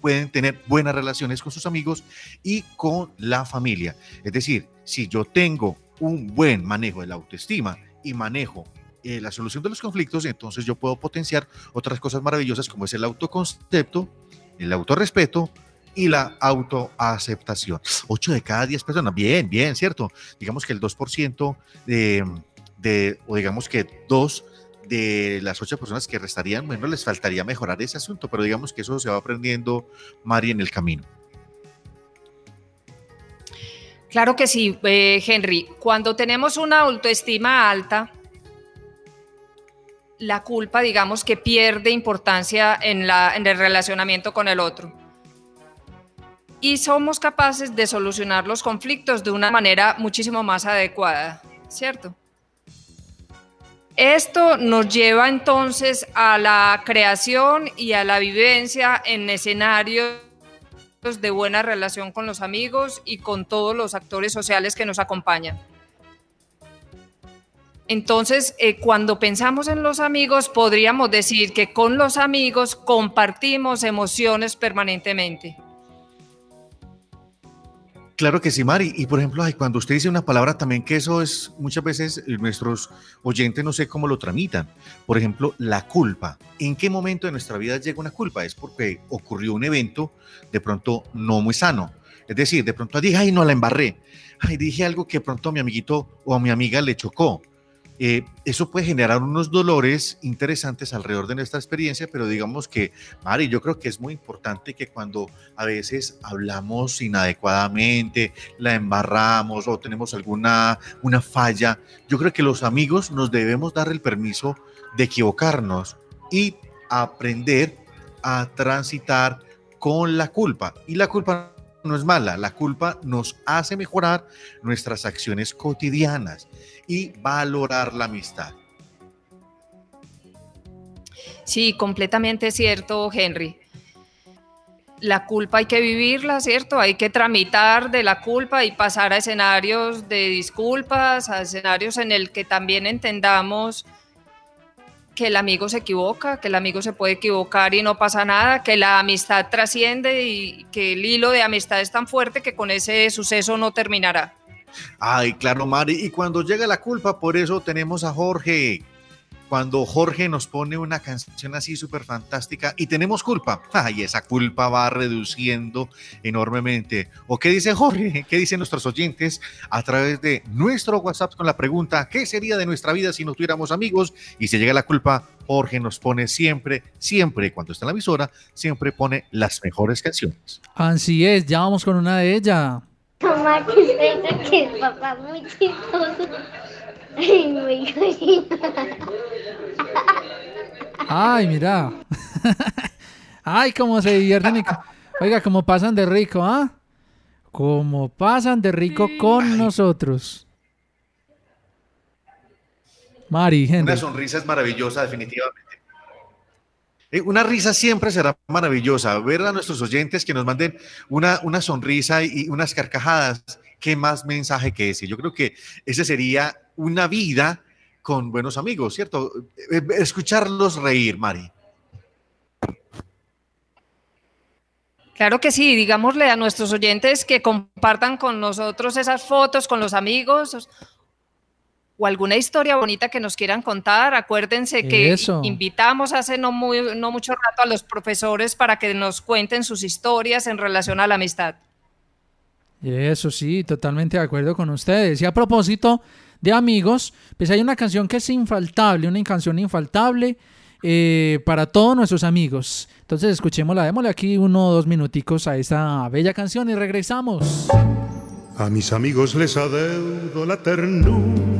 pueden tener buenas relaciones con sus amigos y con la familia. Es decir, si yo tengo un buen manejo de la autoestima y manejo eh, la solución de los conflictos, entonces yo puedo potenciar otras cosas maravillosas como es el autoconcepto, el autorrespeto, y la autoaceptación. 8 de cada 10 personas, bien, bien, ¿cierto? Digamos que el 2% de, de, o digamos que 2 de las 8 personas que restarían, bueno, les faltaría mejorar ese asunto, pero digamos que eso se va aprendiendo, Mari, en el camino. Claro que sí, eh, Henry. Cuando tenemos una autoestima alta, la culpa, digamos que pierde importancia en, el relacionamiento con el otro y somos capaces de solucionar los conflictos de una manera muchísimo más adecuada, ¿cierto? Esto nos lleva entonces a la creación y a la vivencia en escenarios de buena relación con los amigos y con todos los actores sociales que nos acompañan. Entonces, eh, cuando pensamos en los amigos, podríamos decir que con los amigos compartimos emociones permanentemente. Claro que sí, Mari. Y por ejemplo, cuando usted dice una palabra también que eso es muchas veces eh, nuestros oyentes no sé cómo lo tramitan. Por ejemplo, la culpa. ¿En qué momento de nuestra vida llega una culpa? Es porque ocurrió un evento de pronto no muy sano. Es decir, de pronto dije, ay, no la embarré. Ay, dije algo que de pronto a mi amiguito o a mi amiga le chocó. Eh, eso puede generar unos dolores interesantes alrededor de nuestra experiencia, pero digamos que, Mari, yo creo que es muy importante que cuando a veces hablamos inadecuadamente, la embarramos o tenemos alguna una falla, yo creo que los amigos nos debemos dar el permiso de equivocarnos y aprender a transitar con la culpa. Y la culpa no es mala, la culpa nos hace mejorar nuestras acciones cotidianas y valorar la amistad. Sí, completamente cierto, Henry. la culpa hay que vivirla, ¿cierto? Hay que tramitar de la culpa y pasar a escenarios de disculpas, a escenarios en el que también entendamos que el amigo se equivoca, que el amigo se puede equivocar y no pasa nada, que la amistad trasciende y que el hilo de amistad es tan fuerte que con ese suceso no terminará. Ay, claro, Mari. Y cuando llega la culpa, por eso tenemos a Jorge. Cuando Jorge nos pone una canción así súper fantástica y tenemos culpa, ay, esa culpa va reduciendo enormemente. ¿O qué dice Jorge? ¿Qué dicen nuestros oyentes a través de nuestro WhatsApp con la pregunta, ¿qué sería de nuestra vida si no tuviéramos amigos? Y si llega la culpa, Jorge nos pone siempre, siempre, cuando está en la emisora, siempre pone las mejores canciones. Así es, ya vamos con una de ellas. Mamá, que siento que el papá muy chistoso. Ay, muy. Ay, mira. Ay, cómo se divierten. y- Oiga, cómo pasan de rico, ¿ah? Cómo pasan de rico con nosotros. Mari, Henry. Una sonrisa es maravillosa, definitivamente. Eh, Una risa siempre será maravillosa. Ver a nuestros oyentes que nos manden una, una sonrisa y unas carcajadas. ¿Qué más mensaje que ese? Yo creo que ese sería una vida con buenos amigos, ¿cierto? Eh, eh, Escucharlos reír, Mari. Claro que sí, digámosle a nuestros oyentes que compartan con nosotros esas fotos con los amigos o alguna historia bonita que nos quieran contar. Acuérdense que Eso. invitamos hace no, muy, no mucho rato a los profesores para que nos cuenten sus historias en relación a la amistad. Eso sí, totalmente de acuerdo con ustedes. Y a propósito de amigos, pues hay una canción que es infaltable, una canción infaltable eh, para todos nuestros amigos. Entonces escuchémosla, démosle aquí uno o dos minuticos a esta bella canción y regresamos. A mis amigos les adeudo la ternura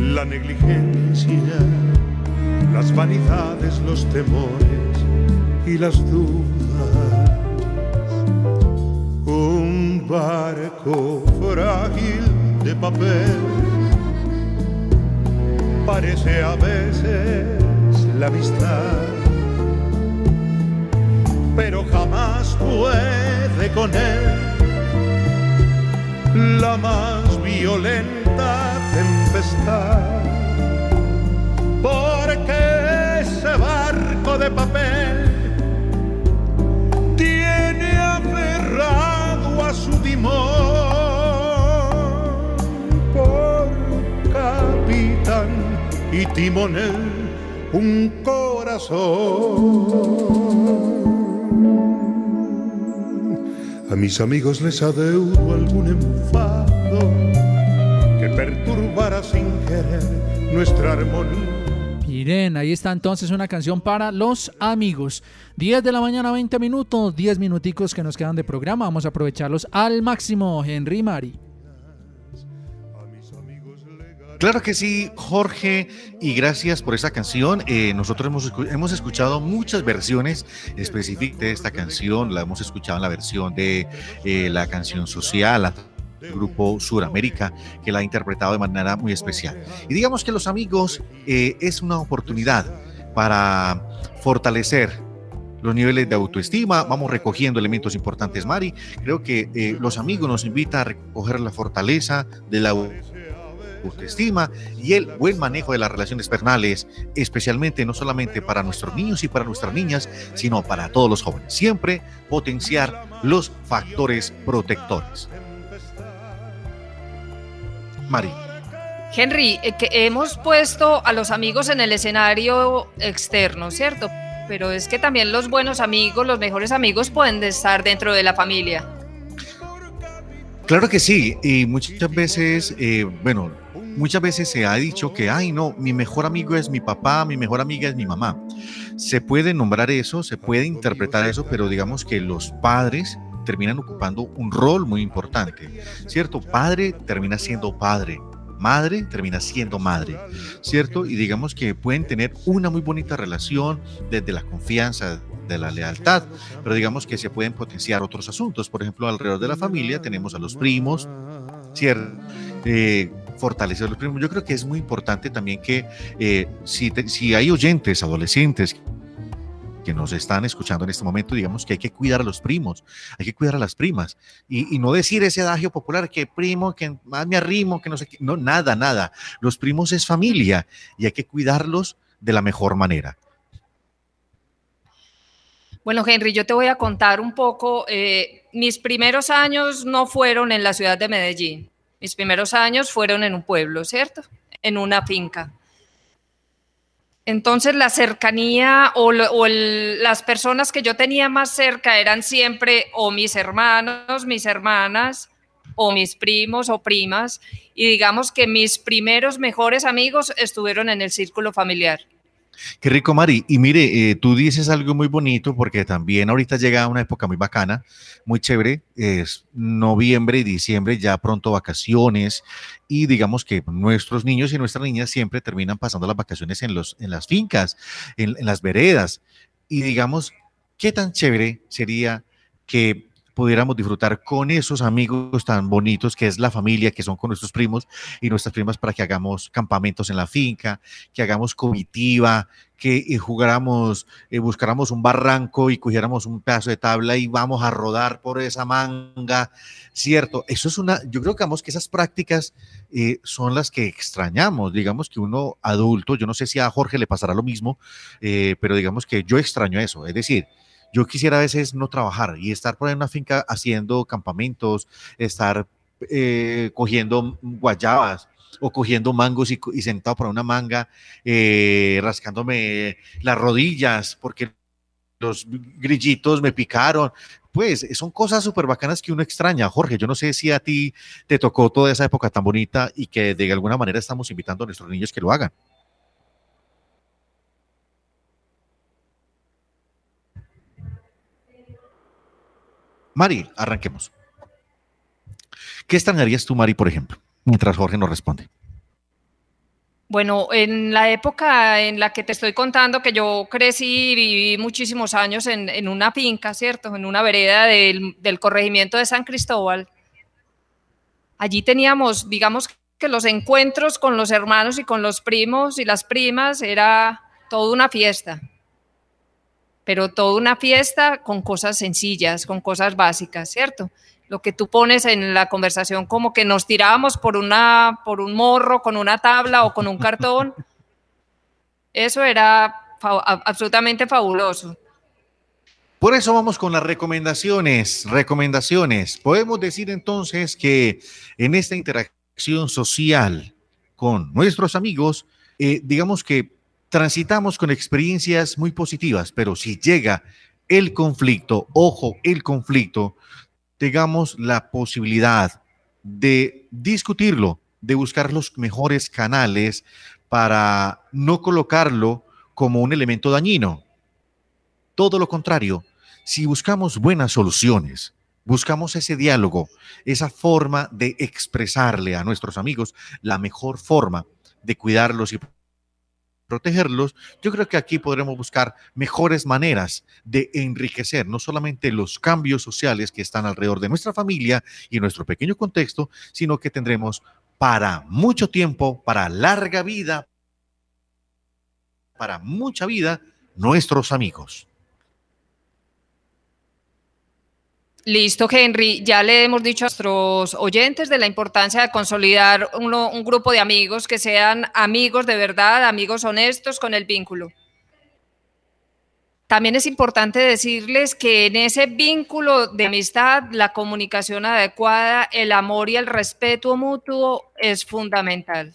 la negligencia, las vanidades, los temores y las dudas. Un barco frágil de papel parece a veces la amistad pero jamás puede con él la más violenta Porque ese barco de papel tiene aferrado a su timón por capitán y timonel un corazón. A mis amigos les adeudo algún enfado nuestra armonía. Miren, ahí está entonces una canción para los amigos. 10 de la mañana, 20 minutos, 10 minuticos que nos quedan de programa. Vamos a aprovecharlos al máximo, Henry Mari. Claro que sí, Jorge, y gracias por esa canción. Eh, nosotros hemos, hemos escuchado muchas versiones específicas de esta canción. La hemos escuchado en la versión de eh, la canción social, la grupo Suramérica, que la ha interpretado de manera muy especial. Y digamos que los amigos eh, es una oportunidad para fortalecer los niveles de autoestima, vamos recogiendo elementos importantes, Mari. Creo que eh, los amigos nos invitan a recoger la fortaleza de la autoestima y el buen manejo de las relaciones personales, especialmente no solamente para nuestros niños y para nuestras niñas, sino para todos los jóvenes. Siempre potenciar los factores protectores. Mari. Henry, eh, que hemos puesto a los amigos en el escenario externo, ¿cierto? Pero es que también los buenos amigos, los mejores amigos pueden estar dentro de la familia. Claro que sí, y muchas veces, eh, bueno, muchas veces se ha dicho que, ay, no, mi mejor amigo es mi papá, mi mejor amiga es mi mamá. se puede nombrar eso, se puede interpretar eso, pero digamos que los padres terminan ocupando un rol muy importante, ¿cierto? Padre termina siendo padre, madre termina siendo madre, ¿cierto? Y digamos que pueden tener una muy bonita relación desde la confianza, de la lealtad, pero digamos que se pueden potenciar otros asuntos. Por ejemplo, alrededor de la familia tenemos a los primos, ¿cierto? Eh, fortalecer los primos. Yo creo que es muy importante también que eh, si, hay oyentes, adolescentes, que nos están escuchando en este momento, digamos que hay que cuidar a los primos, hay que cuidar a las primas y, y no decir ese adagio popular que primo, que más me arrimo, que no sé qué, no, nada, nada. Los primos es familia y hay que cuidarlos de la mejor manera. Bueno, Henry, yo te voy a contar un poco. eh, mis primeros años no fueron en la ciudad de Medellín. Mis primeros años fueron en un pueblo, ¿cierto? En una finca. Entonces la cercanía o, las personas que yo tenía más cerca eran siempre o mis hermanos, mis hermanas, o mis primos o primas. Y digamos que mis primeros mejores amigos estuvieron en el círculo familiar. Qué rico, Mari. Y mire, eh, tú dices algo muy bonito porque también ahorita llega una época muy bacana, muy chévere. Es noviembre y diciembre, ya pronto vacaciones. Y digamos que nuestros niños y nuestras niñas siempre terminan pasando las vacaciones en, los, en las fincas, en, en las veredas. Y digamos, qué tan chévere sería que pudiéramos disfrutar con esos amigos tan bonitos que es la familia, que son con nuestros primos y nuestras primas para que hagamos campamentos en la finca, que hagamos comitiva, que eh, jugáramos, eh, buscáramos un barranco y cogiéramos un pedazo de tabla y vamos a rodar por esa manga, ¿cierto? Eso es una, yo creo que digamos que esas prácticas eh, son las que extrañamos, digamos que uno adulto, yo no sé si a Jorge le pasará lo mismo, eh, pero digamos que yo extraño eso, es decir, yo quisiera a veces no trabajar y estar por ahí en una finca haciendo campamentos, estar eh, cogiendo guayabas o cogiendo mangos y, sentado por una manga, eh, rascándome las rodillas porque los grillitos me picaron. Pues son cosas súper bacanas que uno extraña. Jorge, yo no sé si a ti te tocó toda esa época tan bonita y que de alguna manera estamos invitando a nuestros niños que lo hagan. Mari, arranquemos. ¿Qué extrañarías tú, Mari, por ejemplo? Mientras Jorge nos responde. Bueno, en la época en la que te estoy contando que yo crecí y viví muchísimos años en, una finca, ¿cierto? En una vereda del corregimiento de San Cristóbal. Allí teníamos, digamos que los encuentros con los hermanos y con los primos y las primas era toda una fiesta. Pero toda una fiesta con cosas sencillas, con cosas básicas, ¿cierto? lo que tú pones en la conversación como que nos tirábamos por una por un morro con una tabla o con un cartón eso era absolutamente fabuloso Por eso vamos con las recomendaciones. Recomendaciones. Podemos decir entonces que en esta interacción social con nuestros amigos, eh, digamos que transitamos con experiencias muy positivas, pero si llega el conflicto, ojo, el conflicto, tengamos la posibilidad de discutirlo, de buscar los mejores canales para no colocarlo como un elemento dañino. Todo lo contrario, si buscamos buenas soluciones, buscamos ese diálogo, esa forma de expresarle a nuestros amigos la mejor forma de cuidarlos y protegerlos, yo creo que aquí podremos buscar mejores maneras de enriquecer no solamente los cambios sociales que están alrededor de nuestra familia y nuestro pequeño contexto, sino que tendremos para mucho tiempo, para larga vida, para mucha vida, nuestros amigos. Listo, Henry. Ya le hemos dicho a nuestros oyentes de la importancia de consolidar un grupo de amigos que sean amigos de verdad, amigos honestos con el vínculo. También es importante decirles que en ese vínculo de amistad, la comunicación adecuada, el amor y el respeto mutuo es fundamental.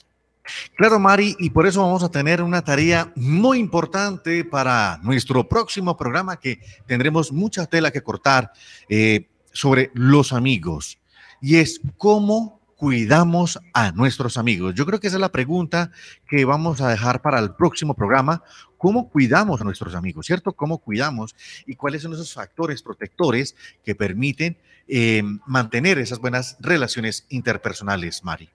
Claro, Mari, y por eso vamos a tener una tarea muy importante para nuestro próximo programa que tendremos mucha tela que cortar eh, sobre los amigos y es cómo cuidamos a nuestros amigos? Yo creo que esa es la pregunta que vamos a dejar para el próximo programa. ¿Cómo cuidamos a nuestros amigos, cierto? ¿Cómo cuidamos y cuáles son esos factores protectores que permiten eh, mantener esas buenas relaciones interpersonales, Mari?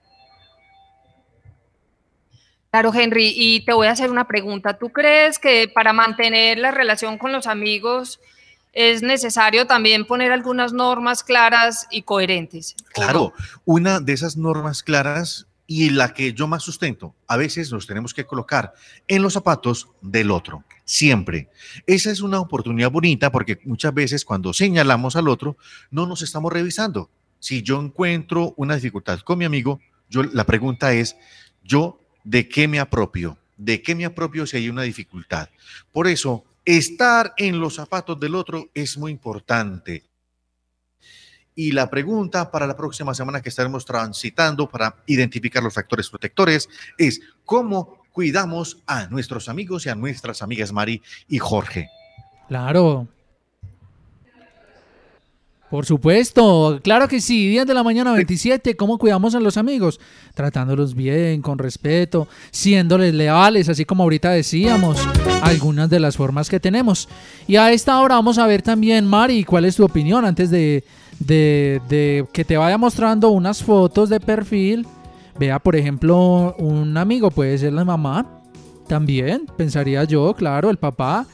Claro, Henry, y te voy a hacer una pregunta. ¿Tú crees que para mantener la relación con los amigos es necesario también poner algunas normas claras y coherentes? Claro, una de esas normas claras y la que yo más sustento, a veces nos tenemos que colocar en los zapatos del otro, siempre. Esa es una oportunidad bonita porque muchas veces cuando señalamos al otro, no nos estamos revisando. Si yo encuentro una dificultad con mi amigo, yo, la pregunta es, ¿yo de qué me apropio, de qué me apropio si hay una dificultad. Por eso, estar en los zapatos del otro es muy importante. Y la pregunta para la próxima semana que estaremos transitando para identificar los factores protectores es cómo cuidamos a nuestros amigos y a nuestras amigas Mari y Jorge. Claro, por supuesto, claro que sí, 10 de la mañana 27, ¿cómo cuidamos a los amigos? Tratándolos bien, con respeto, siéndoles leales, así como ahorita decíamos, algunas de las formas que tenemos. Y a esta hora vamos a ver también, Mari, ¿cuál es tu opinión antes de, de, de que te vaya mostrando unas fotos de perfil? Vea, por ejemplo, un amigo puede ser la mamá, también, pensaría yo, claro, el papá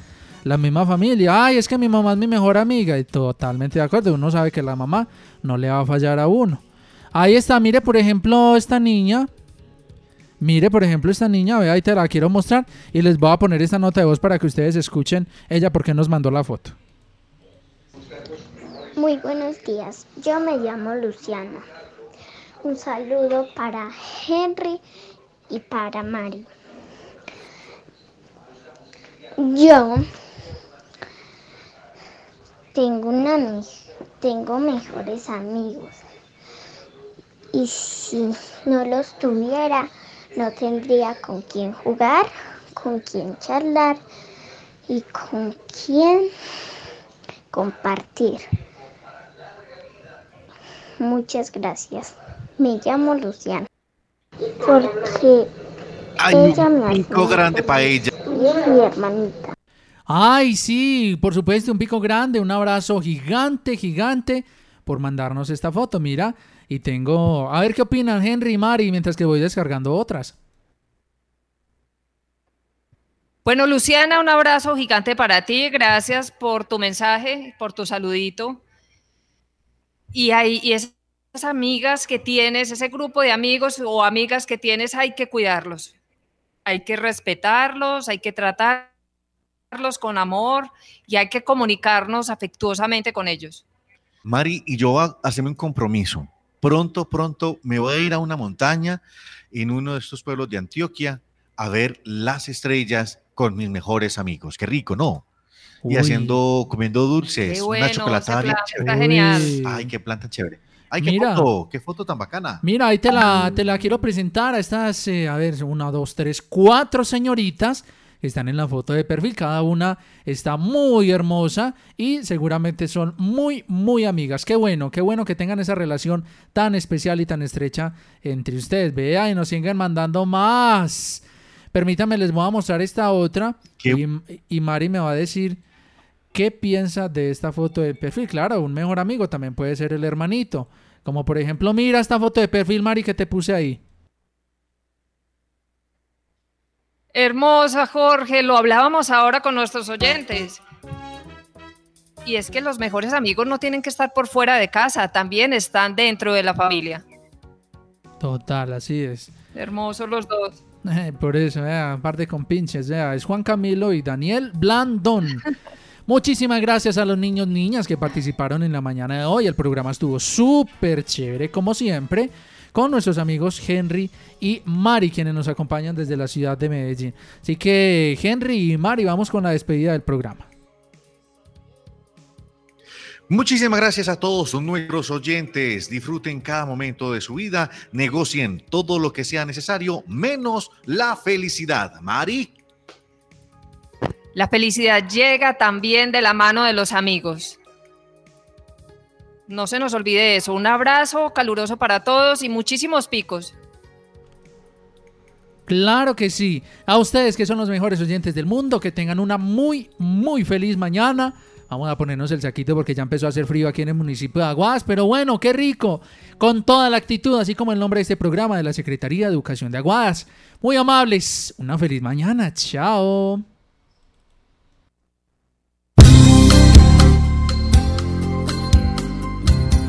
la misma familia. Ay, es que mi mamá es mi mejor amiga. Y totalmente de acuerdo. Uno sabe que la mamá no le va a fallar a uno. Ahí está, mire, por ejemplo, esta niña. Mire, por ejemplo, esta niña, vea, ahí te la quiero mostrar. Y les voy a poner esta nota de voz para que ustedes escuchen ella porque nos mandó la foto. Muy buenos días, yo me llamo Luciana. Un saludo para Henry y para Mari. Yo tengo una tengo mejores amigos. Y si no los tuviera, no tendría con quién jugar, con quién charlar y con quién compartir. Muchas gracias. Me llamo Luciana. Porque ella me ayuda grande para ella. y es mi hermanita. Ay, sí, por supuesto, un pico grande, un abrazo gigante, gigante por mandarnos esta foto, mira. Y tengo, a ver qué opinan Henry y Mari mientras que voy descargando otras. Bueno, Luciana, un abrazo gigante para ti. Gracias por tu mensaje, por tu saludito. Y, hay, y esas amigas que tienes, ese grupo de amigos o amigas que tienes, hay que cuidarlos. Hay que respetarlos, hay que tratarlos con amor y hay que comunicarnos afectuosamente con ellos. Mari y yo a- hacemos un compromiso. Pronto, pronto me voy a ir a una montaña en uno de estos pueblos de Antioquia a ver las estrellas con mis mejores amigos. Qué rico, ¿no? Y Uy. haciendo, comiendo dulces, bueno, una chocolatada plan está genial. Ay, qué planta chévere. Ay, qué Mira. foto, qué foto tan bacana. Mira, ahí te la, te la quiero presentar a estas, eh, a ver, una, dos, tres, cuatro señoritas que están en la foto de perfil. Cada una está muy hermosa y seguramente son muy, muy amigas. Qué bueno, qué bueno que tengan esa relación tan especial y tan estrecha entre ustedes. Vea y nos sigan mandando más. Permítanme, les voy a mostrar esta otra y, y Mari me va a decir qué piensa de esta foto de perfil. Claro, un mejor amigo también puede ser el hermanito. Como por ejemplo, mira esta foto de perfil, Mari, que te puse ahí. Hermosa, Jorge, lo hablábamos ahora con nuestros oyentes. Y es que los mejores amigos no tienen que estar por fuera de casa, también están dentro de la familia. Total, así es. Hermosos los dos. Eh, Por eso, aparte con pinches, vea, es Juan Camilo y Daniel Blandón. Muchísimas gracias a los niños niñas que participaron en la mañana de hoy. El programa estuvo súper chévere, como siempre, con nuestros amigos Henry y Mari, quienes nos acompañan desde la ciudad de Medellín. Así que, Henry y Mari, vamos con la despedida del programa. Muchísimas gracias a todos nuestros oyentes. Disfruten cada momento de su vida, negocien todo lo que sea necesario, menos la felicidad. Mari. La felicidad llega también de la mano de los amigos. No se nos olvide eso. Un abrazo caluroso para todos y muchísimos picos. Claro que sí. A ustedes que son los mejores oyentes del mundo, que tengan una muy, muy feliz mañana. Vamos a ponernos el saquito porque ya empezó a hacer frío aquí en el municipio de Aguas, pero bueno, qué rico. Con toda la actitud, así como el nombre de este programa de la Secretaría de Educación de Aguas. Muy amables. Una feliz mañana. Chao.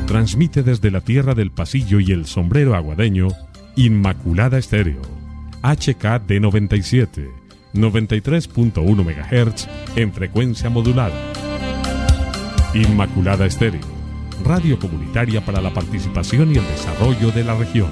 Transmite desde la tierra del pasillo y el sombrero aguadeño Inmaculada Estéreo. HKD 97, 93.1 MHz en frecuencia modulada. Inmaculada Estéreo, radio comunitaria para la participación y el desarrollo de la región.